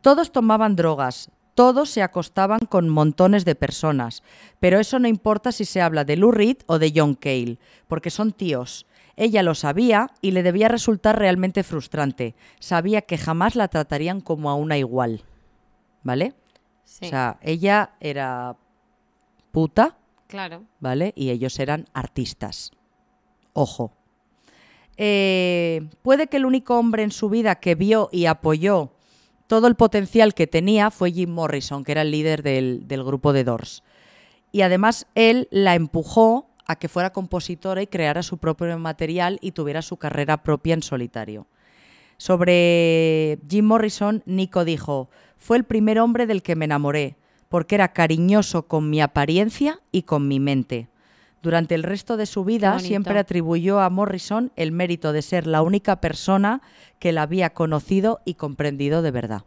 Speaker 2: Todos tomaban drogas, todos se acostaban con montones de personas, pero eso no importa si se habla de Lou Reed o de John Cale, porque son tíos. Ella lo sabía y le debía resultar realmente frustrante. Sabía que jamás la tratarían como a una igual. ¿Vale?
Speaker 1: Sí,
Speaker 2: O sea, ella era puta,
Speaker 1: claro.
Speaker 2: ¿vale? Y ellos eran artistas. Ojo. Eh, puede que el único hombre en su vida que vio y apoyó todo el potencial que tenía fue Jim Morrison, que era el líder del, del grupo de Doors. Y además él la empujó a que fuera compositora y creara su propio material y tuviera su carrera propia en solitario. Sobre Jim Morrison, Nico dijo, fue el primer hombre del que me enamoré, porque era cariñoso con mi apariencia y con mi mente. Durante el resto de su vida siempre atribuyó a Morrison el mérito de ser la única persona que la había conocido y comprendido de verdad.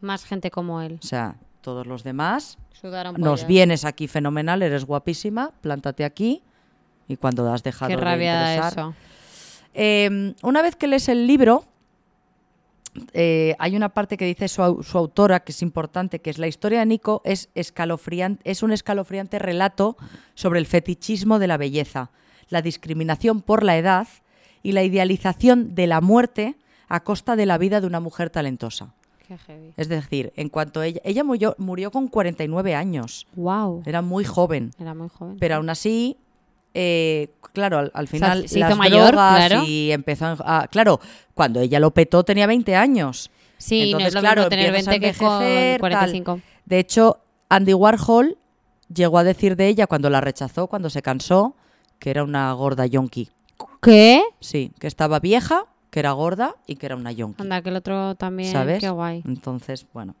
Speaker 1: Más gente como él.
Speaker 2: O sea, todos los demás,
Speaker 1: Sudaron
Speaker 2: nos
Speaker 1: pollas.
Speaker 2: vienes aquí fenomenal, eres guapísima, plántate aquí y cuando has dejado
Speaker 1: Qué
Speaker 2: de
Speaker 1: rabia da
Speaker 2: interesar-
Speaker 1: eso.
Speaker 2: Eh, una vez que lees el libro, eh, hay una parte que dice su, au- su autora, que es importante, que es la historia de Nico, es, escalofriante, es un escalofriante relato sobre el fetichismo de la belleza, la discriminación por la edad y la idealización de la muerte a costa de la vida de una mujer talentosa.
Speaker 1: Qué heavy.
Speaker 2: Es decir, en cuanto ella, ella murió, murió con 49 años,
Speaker 1: Wow.
Speaker 2: era muy joven,
Speaker 1: Era muy joven.
Speaker 2: pero aún así, eh, claro, al, al final
Speaker 1: se hizo mayor, claro.
Speaker 2: y empezó a, claro, cuando ella lo petó tenía 20 años.
Speaker 1: sí, no
Speaker 2: entonces,
Speaker 1: es lo
Speaker 2: claro,
Speaker 1: mismo tener
Speaker 2: empiezas a
Speaker 1: 20 que con
Speaker 2: envejecer, tal.
Speaker 1: 45.
Speaker 2: De hecho, Andy Warhol llegó a decir de ella cuando la rechazó, cuando se cansó, que era una gorda yonki.
Speaker 1: ¿Qué?
Speaker 2: Sí, que estaba vieja, que era gorda y que era una yonki.
Speaker 1: Anda, que el otro también.
Speaker 2: ¿Sabes?
Speaker 1: Qué guay.
Speaker 2: Entonces, bueno.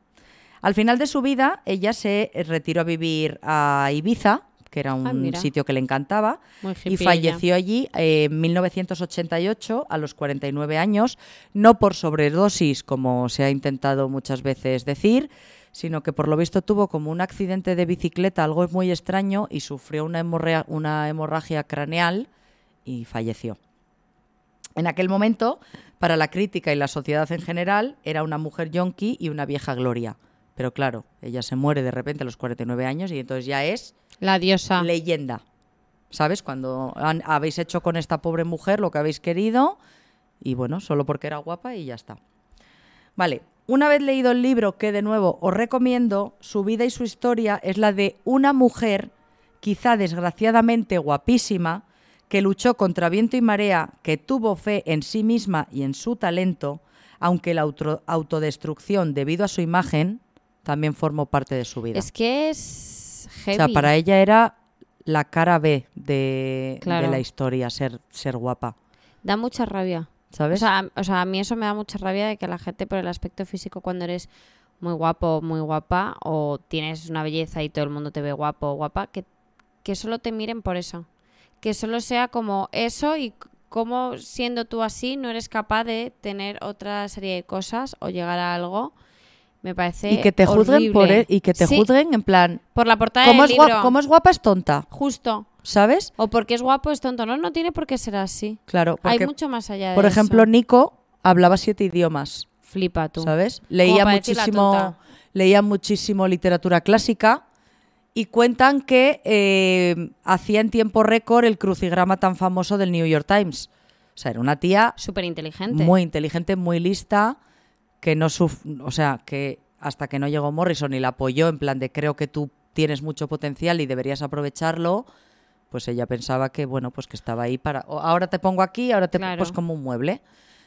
Speaker 2: Al final de su vida, ella se retiró a vivir a Ibiza, que era un
Speaker 1: Ah,
Speaker 2: sitio que le encantaba, y falleció allí eh, en 1988 a los 49 años, no por sobredosis, como se ha intentado muchas veces decir, sino que por lo visto tuvo como un accidente de bicicleta, algo muy extraño, y sufrió una, hemorrea- una hemorragia craneal y falleció. En aquel momento, para la crítica y la sociedad en general, era una mujer yonki y una vieja gloria. Pero claro, ella se muere de repente a los 49 años y entonces ya es
Speaker 1: La diosa.
Speaker 2: leyenda. ¿Sabes? Cuando han- habéis hecho con esta pobre mujer lo que habéis querido y bueno, solo porque era guapa y ya está. Vale, una vez leído el libro, que de nuevo os recomiendo, su vida y su historia es la de una mujer, quizá desgraciadamente guapísima, que luchó contra viento y marea, que tuvo fe en sí misma y en su talento, aunque la auto- autodestrucción debido a su imagen también formó parte de su vida.
Speaker 1: Es que es heavy.
Speaker 2: O sea, para ella era la cara B de,
Speaker 1: Claro.
Speaker 2: de la historia, ser, ser guapa.
Speaker 1: Da mucha rabia. O
Speaker 2: ¿Sabes?
Speaker 1: sea, o sea, a mí eso me da mucha rabia de que la gente por el aspecto físico cuando eres muy guapo, muy guapa o tienes una belleza y todo el mundo te ve guapo o guapa, que, que solo te miren por eso. Que solo sea como eso y c- cómo siendo tú así no eres capaz de tener otra serie de cosas o llegar a algo. Me parece
Speaker 2: y que te juzguen por e- y que te
Speaker 1: Sí,
Speaker 2: juzguen en plan,
Speaker 1: por la portada
Speaker 2: ¿cómo
Speaker 1: del
Speaker 2: es,
Speaker 1: libro.
Speaker 2: ¿cómo es guapa es tonta?
Speaker 1: Justo.
Speaker 2: ¿Sabes?
Speaker 1: O porque es guapo es tonto. No, no tiene por qué ser así.
Speaker 2: Claro,
Speaker 1: Hay mucho más allá de
Speaker 2: por ejemplo,
Speaker 1: eso.
Speaker 2: Nico hablaba siete idiomas,
Speaker 1: Flipa tú.
Speaker 2: ¿sabes? Leía muchísimo, leía muchísimo literatura clásica y cuentan que eh, hacía en tiempo récord el crucigrama tan famoso del New York Times. O sea, era una tía
Speaker 1: Súper inteligente.
Speaker 2: muy inteligente, muy lista, que no suf- o sea, que hasta que no llegó Morrison y la apoyó en plan de creo que tú tienes mucho potencial y deberías aprovecharlo, pues ella pensaba que bueno, pues que estaba ahí para ahora te pongo aquí, ahora te
Speaker 1: Claro.
Speaker 2: pues como un mueble.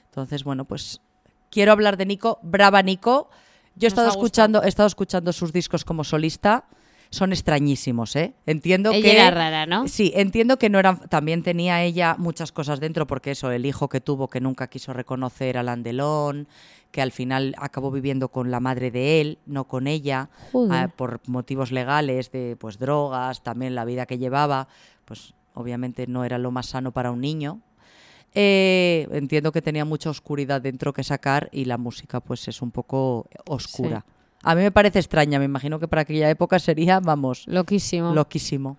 Speaker 2: Entonces, bueno, pues quiero hablar de Nico, brava Nico. Yo he
Speaker 1: Nos
Speaker 2: estado escuchando, he estado escuchando sus discos como solista. Son extrañísimos, ¿eh? Entiendo
Speaker 1: Ella
Speaker 2: que
Speaker 1: era rara, ¿no?
Speaker 2: Sí, entiendo que no eran. También tenía ella muchas cosas dentro, porque eso, el hijo que tuvo que nunca quiso reconocer a Landelón, que al final acabó viviendo con la madre de él, no con ella, ah, por motivos legales de pues drogas, también la vida que llevaba, pues obviamente no era lo más sano para un niño. Eh, entiendo que tenía mucha oscuridad dentro que sacar y la música pues es un poco oscura. A mí me parece extraña, me imagino que para aquella época sería, vamos,
Speaker 1: Loquísimo.
Speaker 2: loquísimo.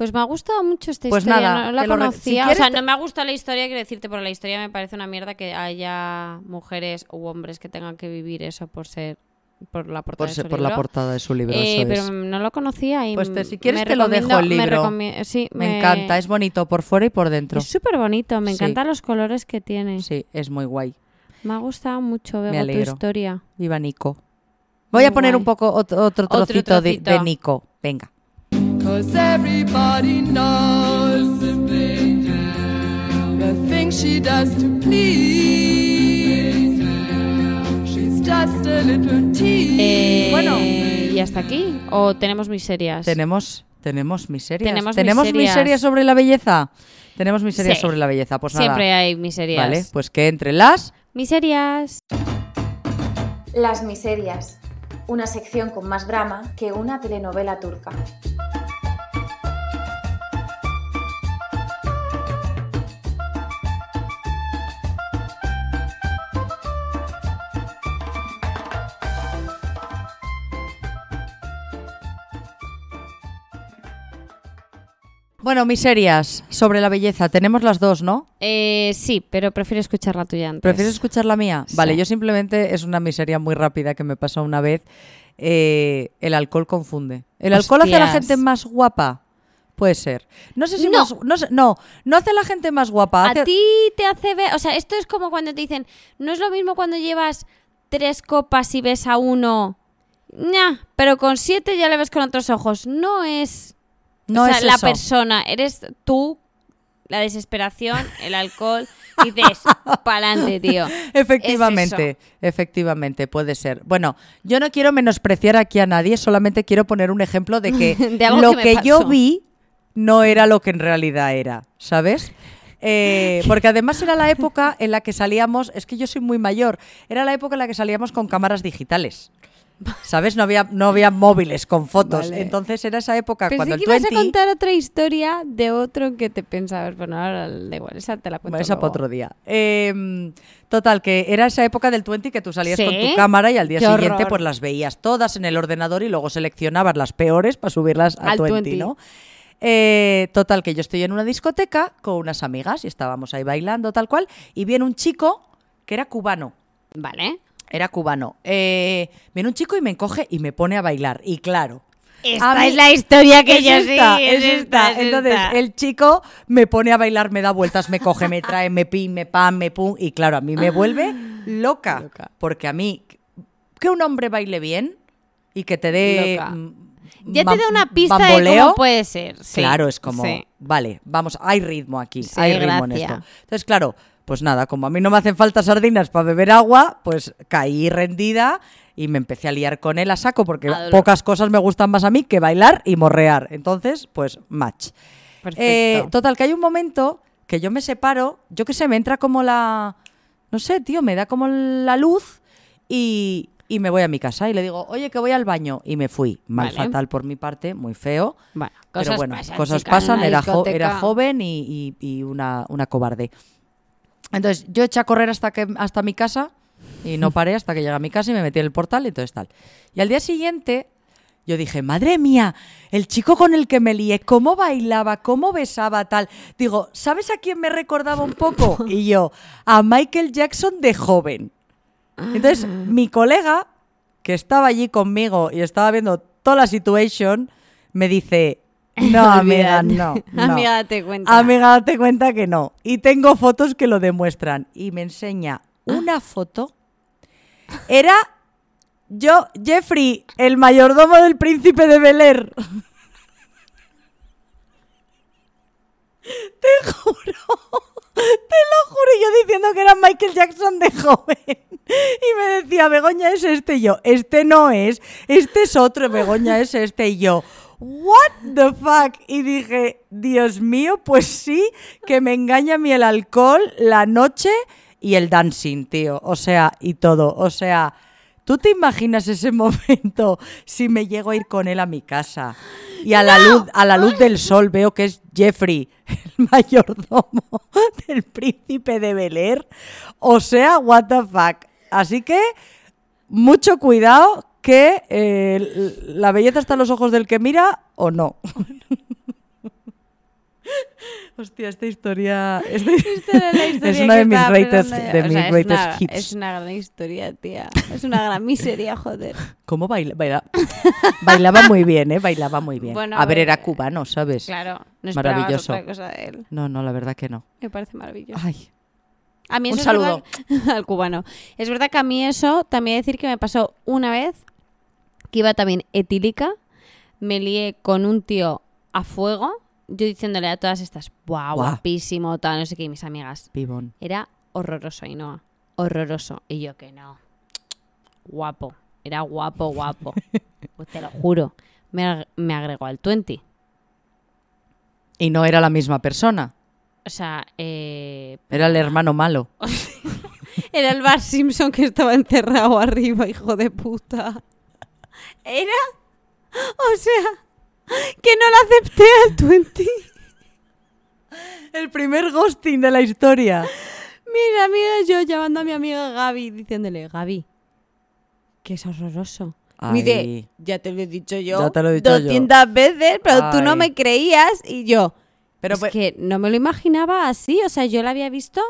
Speaker 1: Pues me ha gustado mucho esta
Speaker 2: Pues
Speaker 1: historia,
Speaker 2: nada,
Speaker 1: no la conocía.
Speaker 2: si
Speaker 1: o sea, no me ha gustado la historia, quiero decirte, pero la historia me parece una mierda que haya mujeres u hombres que tengan que vivir eso por ser por la portada
Speaker 2: Por,
Speaker 1: de su
Speaker 2: por la
Speaker 1: libro.
Speaker 2: portada de su libro,
Speaker 1: Eh,
Speaker 2: eso
Speaker 1: pero
Speaker 2: es.
Speaker 1: no lo conocía y
Speaker 2: Pues te- si quieres
Speaker 1: me
Speaker 2: te lo dejo el
Speaker 1: me
Speaker 2: libro.
Speaker 1: recomi- sí,
Speaker 2: Me encanta, es bonito por fuera y por dentro.
Speaker 1: es súper bonito, me
Speaker 2: Sí.
Speaker 1: encantan los colores que tiene.
Speaker 2: Sí, es muy guay.
Speaker 1: Me ha gustado mucho ver tu historia.
Speaker 2: Viva Nico. Voy a poner
Speaker 1: guay.
Speaker 2: un poco ot- otro
Speaker 1: Otro
Speaker 2: trocito, de,
Speaker 1: trocito.
Speaker 2: de Nico. Venga.
Speaker 4: Cause everybody knows the things she does to please. She's just a little tease.
Speaker 1: Eh,
Speaker 2: Bueno.
Speaker 1: ¿y hasta aquí? ¿O tenemos miserias?
Speaker 2: Tenemos, tenemos miserias.
Speaker 1: Tenemos
Speaker 2: miserias.
Speaker 1: miserias.
Speaker 2: sobre la belleza. Tenemos miserias
Speaker 1: Sí.
Speaker 2: sobre la belleza. Pues nada.
Speaker 1: Siempre hay miserias.
Speaker 2: Vale, pues que entre las.
Speaker 1: Miserias.
Speaker 5: Las miserias, una sección con más drama que una telenovela turca.
Speaker 2: Bueno, miserias sobre la belleza. Tenemos las dos, ¿no?
Speaker 1: Eh, sí, pero prefiero escuchar la tuya antes.
Speaker 2: ¿Prefieres escuchar la mía?
Speaker 1: Sí.
Speaker 2: Vale, yo simplemente es una miseria muy rápida que me pasó una vez. Eh, el alcohol confunde. ¿El alcohol hace a la gente más guapa? Puede ser. No sé si
Speaker 1: No.
Speaker 2: más. No, sé- no, no hace a la gente más guapa. hace-
Speaker 1: A ti te hace ver, o sea, esto es como cuando te dicen, no es lo mismo cuando llevas tres copas y ves a uno, Ña, pero con siete ya le ves con otros ojos. No es,
Speaker 2: No
Speaker 1: o sea,
Speaker 2: es
Speaker 1: la
Speaker 2: eso.
Speaker 1: persona, eres tú, la desesperación, el alcohol, y dices, pa'lante, tío.
Speaker 2: Efectivamente, efectivamente, puede ser. Bueno, yo no quiero menospreciar aquí a nadie, solamente quiero poner un ejemplo de que
Speaker 1: De
Speaker 2: lo
Speaker 1: que
Speaker 2: yo vi no era lo que en realidad era, ¿sabes? Eh, porque además era la época en la que salíamos, es que yo soy muy mayor, era la época en la que salíamos con cámaras digitales. ¿Sabes? No había, no había móviles con fotos.
Speaker 1: Vale.
Speaker 2: Entonces era esa época
Speaker 1: Pensé
Speaker 2: cuando
Speaker 1: que
Speaker 2: el
Speaker 1: ibas
Speaker 2: 20
Speaker 1: a contar otra historia de otro que te pensabas. Bueno, ahora da igual, esa te la cuento
Speaker 2: Bueno, esa para otro día. Eh, total, que era esa época del 20 que tú salías
Speaker 1: Sí.
Speaker 2: con tu cámara y al día
Speaker 1: Qué
Speaker 2: siguiente
Speaker 1: horror.
Speaker 2: pues las veías todas en el ordenador y luego seleccionabas las peores para subirlas a
Speaker 1: Al
Speaker 2: 20,
Speaker 1: 20.
Speaker 2: ¿no? Eh, total, que yo estoy en una discoteca con unas amigas y estábamos ahí bailando tal cual y viene un chico que era cubano.
Speaker 1: Vale.
Speaker 2: Era cubano. Eh, viene un chico y me encoge y me pone a bailar. Y claro,
Speaker 1: Esta
Speaker 2: mí-
Speaker 1: es la historia que
Speaker 2: es
Speaker 1: yo
Speaker 2: esta,
Speaker 1: sí.
Speaker 2: es esta.
Speaker 1: es
Speaker 2: Entonces,
Speaker 1: esta.
Speaker 2: el chico me pone a bailar, me da vueltas, me coge, me trae, me pin, me pam, me pum. Y claro, a mí me vuelve loca.
Speaker 1: Loca.
Speaker 2: Porque a mí, que un hombre baile bien y que te dé.
Speaker 1: Loca. Ya te da una pista de cómo puede ser. sí,
Speaker 2: Claro, es como,
Speaker 1: sí.
Speaker 2: vale, vamos, hay ritmo aquí, hay ritmo en esto. Entonces, claro, pues nada, como a mí no me hacen falta sardinas para beber agua, pues caí rendida y me empecé a liar con él a saco porque pocas cosas me gustan más a mí que bailar y morrear. Entonces, pues match. Eh, total, que hay un momento que yo me separo, yo que sé, me entra como la. No sé, tío, me da como la luz y, y me voy a mi casa y le digo, oye, que voy al baño. Y me fui. Mal
Speaker 1: Vale.
Speaker 2: fatal por mi parte, muy feo.
Speaker 1: bueno,
Speaker 2: Pero
Speaker 1: cosas
Speaker 2: bueno,
Speaker 1: pasan,
Speaker 2: cosas
Speaker 1: chica,
Speaker 2: pasan, era, jo-
Speaker 1: discoteca.
Speaker 2: era joven y, y- y una, una cobarde. Entonces, yo eché a correr hasta, que, hasta mi casa y no paré hasta que llegué a mi casa y me metí en el portal y entonces tal. Y al día siguiente, yo dije, madre mía, el chico con el que me lié, cómo bailaba, cómo besaba, tal. Digo, ¿sabes a quién me recordaba un poco? Y yo, a Michael Jackson de joven. Entonces, mi colega, que estaba allí conmigo y estaba viendo toda la situation, me dice, no, amiga, no, no.
Speaker 1: Amiga, date cuenta.
Speaker 2: Amiga, date cuenta que no. Y tengo fotos que lo demuestran. Y me enseña una foto. Era yo, Jeffrey, el mayordomo del príncipe de Bel Air. Te juro. Te lo juro, y yo diciendo que era Michael Jackson de joven. Y me decía, Begoña es este. Y yo, este no es. Este es otro. Begoña es este. Y yo, what the fuck. Y dije, Dios mío, pues sí, que me engaña a mí el alcohol, la noche y el dancing, tío. O sea, y todo. O sea, ¿tú te imaginas ese momento si me llego a ir con él a mi casa? Y a la, luz, a la luz del sol veo que es Jeffrey, el mayordomo del príncipe de Bel Air. O sea, what the fuck. Así que mucho cuidado que eh, la belleza está en los ojos del que mira o no. Hostia, esta historia... esta-
Speaker 1: Esta era la historia
Speaker 2: Es una de mis greatest- de mis
Speaker 1: sea, es una-
Speaker 2: hits.
Speaker 1: Es una gran historia, tía. Es una gran miseria, joder.
Speaker 2: ¿Cómo baila? baila- Bailaba muy bien, ¿eh? Bailaba muy bien.
Speaker 1: Bueno,
Speaker 2: a ver, era cubano, ¿sabes?
Speaker 1: Claro, no
Speaker 2: Maravilloso.
Speaker 1: otra cosa de él.
Speaker 2: No, no, la verdad que no.
Speaker 1: Me parece maravilloso.
Speaker 2: Ay,
Speaker 1: A mí
Speaker 2: Un saludo.
Speaker 1: verdad- al cubano. Es verdad que a mí eso, también decir que me pasó una vez, que iba también etílica, me lié con un tío a fuego, yo diciéndole a todas estas, ¡buah,
Speaker 2: Buah.
Speaker 1: guapísimo, tal, no sé qué, y mis amigas.
Speaker 2: pibón.
Speaker 1: Era horroroso, Ainhoa. Horroroso. Y yo que no. Guapo. Era guapo, guapo. Pues te lo juro. Me, me agregó al 20.
Speaker 2: Y no era la misma persona.
Speaker 1: O sea, eh,
Speaker 2: Era el hermano malo.
Speaker 1: Era el Bar Simpson que estaba encerrado arriba, hijo de puta. Era. O sea, que no lo acepté al 20.
Speaker 2: El primer ghosting de la historia.
Speaker 1: Mis amigas, yo llamando a mi amiga Gaby, diciéndole, Gaby, que es horroroso.
Speaker 2: Ay.
Speaker 1: ya te lo he dicho yo
Speaker 2: Ya te lo he dicho yo.
Speaker 1: 200 veces, pero tú no me creías. Y yo,
Speaker 2: Pero
Speaker 1: es
Speaker 2: pues-
Speaker 1: que no me lo imaginaba así. O sea, yo la había visto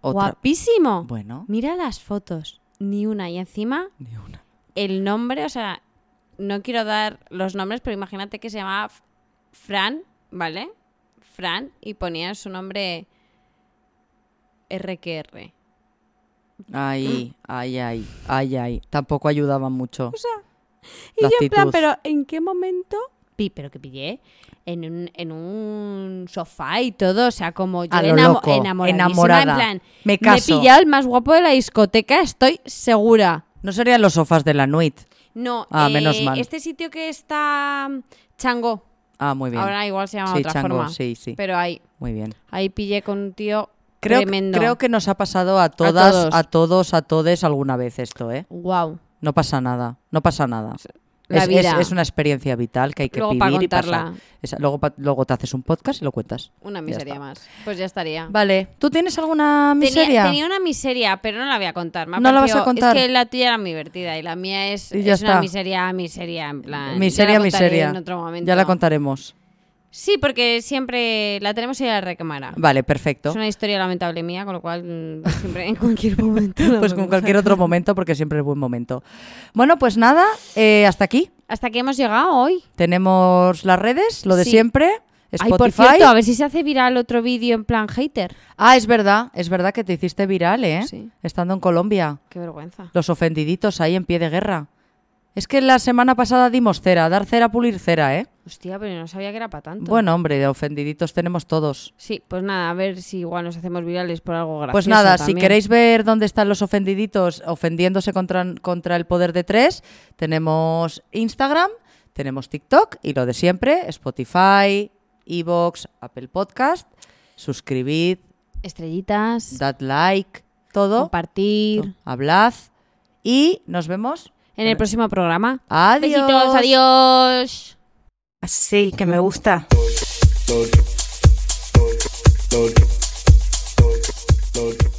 Speaker 2: Otra.
Speaker 1: guapísimo.
Speaker 2: Bueno,
Speaker 1: Mira las fotos, ni una. Y encima,
Speaker 2: ni una.
Speaker 1: El nombre, o sea, no quiero dar los nombres, pero imagínate que se llamaba Fran, ¿vale? Fran, y ponía su nombre RQR.
Speaker 2: Ay, ay, ay, ay, ay. Tampoco ayudaba mucho.
Speaker 1: Y
Speaker 2: La
Speaker 1: yo en plan, pero ¿en qué momento? Pi, pero que pillé en un, en un sofá y todo, o sea, como yo enamo-
Speaker 2: enamorada.
Speaker 1: en plan,
Speaker 2: Me
Speaker 1: he
Speaker 2: caso.
Speaker 1: pillado el más guapo de la discoteca, estoy segura.
Speaker 2: No serían los sofás de la Nuit.
Speaker 1: No,
Speaker 2: Ah,
Speaker 1: eh,
Speaker 2: menos mal.
Speaker 1: este sitio que está mm, Chango,
Speaker 2: Ah, muy bien.
Speaker 1: ahora igual se llama
Speaker 2: sí,
Speaker 1: de otra
Speaker 2: chango,
Speaker 1: forma,
Speaker 2: sí, sí.
Speaker 1: pero ahí,
Speaker 2: Muy bien.
Speaker 1: ahí pillé con un tío
Speaker 2: Creo,
Speaker 1: tremendo.
Speaker 2: creo que nos ha pasado a todas,
Speaker 1: todos.
Speaker 2: a todos, a todes alguna vez esto, ¿eh?
Speaker 1: Wow.
Speaker 2: No pasa nada, no pasa nada.
Speaker 1: La
Speaker 2: es,
Speaker 1: vida.
Speaker 2: es- es una experiencia vital que hay que
Speaker 1: Luego para
Speaker 2: vivir y pasar. Luego, luego te haces un podcast y lo cuentas.
Speaker 1: Una miseria más. Pues ya estaría.
Speaker 2: Vale, ¿tú tienes alguna miseria?
Speaker 1: tenía una miseria, pero no la voy a contar. Me
Speaker 2: No la vas a contar.
Speaker 1: Es que la tuya era muy divertida y la mía es, es una miseria, miseria, en plan.
Speaker 2: miseria, miseria.
Speaker 1: En otro momento.
Speaker 2: Ya la contaremos.
Speaker 1: Sí, porque siempre la tenemos y la recámara.
Speaker 2: Vale, perfecto.
Speaker 1: Es una historia lamentable mía, con lo cual mm, siempre en cualquier momento.
Speaker 2: Pues con cualquier otro momento, porque siempre es buen momento. Bueno, pues nada, eh, hasta aquí.
Speaker 1: Hasta aquí hemos llegado hoy.
Speaker 2: Tenemos las redes, lo de
Speaker 1: Sí.
Speaker 2: siempre.
Speaker 1: Ay, por
Speaker 2: Spotify.
Speaker 1: cierto, a ver si se hace viral otro vídeo en plan hater.
Speaker 2: Ah, es verdad, es verdad que te hiciste viral, ¿eh?
Speaker 1: Sí.
Speaker 2: Estando en Colombia.
Speaker 1: Qué vergüenza.
Speaker 2: Los ofendiditos ahí en pie de guerra. Es que la semana pasada dimos cera, dar cera, pulir cera, ¿eh?
Speaker 1: Hostia, pero no sabía que era para tanto.
Speaker 2: Bueno, hombre, de ofendiditos tenemos todos.
Speaker 1: Sí, pues nada, a ver si igual nos hacemos virales por algo gracioso
Speaker 2: Pues nada, si queréis ver dónde están los ofendiditos ofendiéndose contra, contra el poder de tres, tenemos Instagram, tenemos TikTok y lo de siempre, Spotify, Evox, Apple Podcast. Suscribid,
Speaker 1: Estrellitas,
Speaker 2: dad like, todo,
Speaker 1: compartir.
Speaker 2: hablad y nos vemos.
Speaker 1: En el próximo programa.
Speaker 2: Adiós.
Speaker 1: Besitos, adiós.
Speaker 6: Así que me gusta.
Speaker 7: Lord.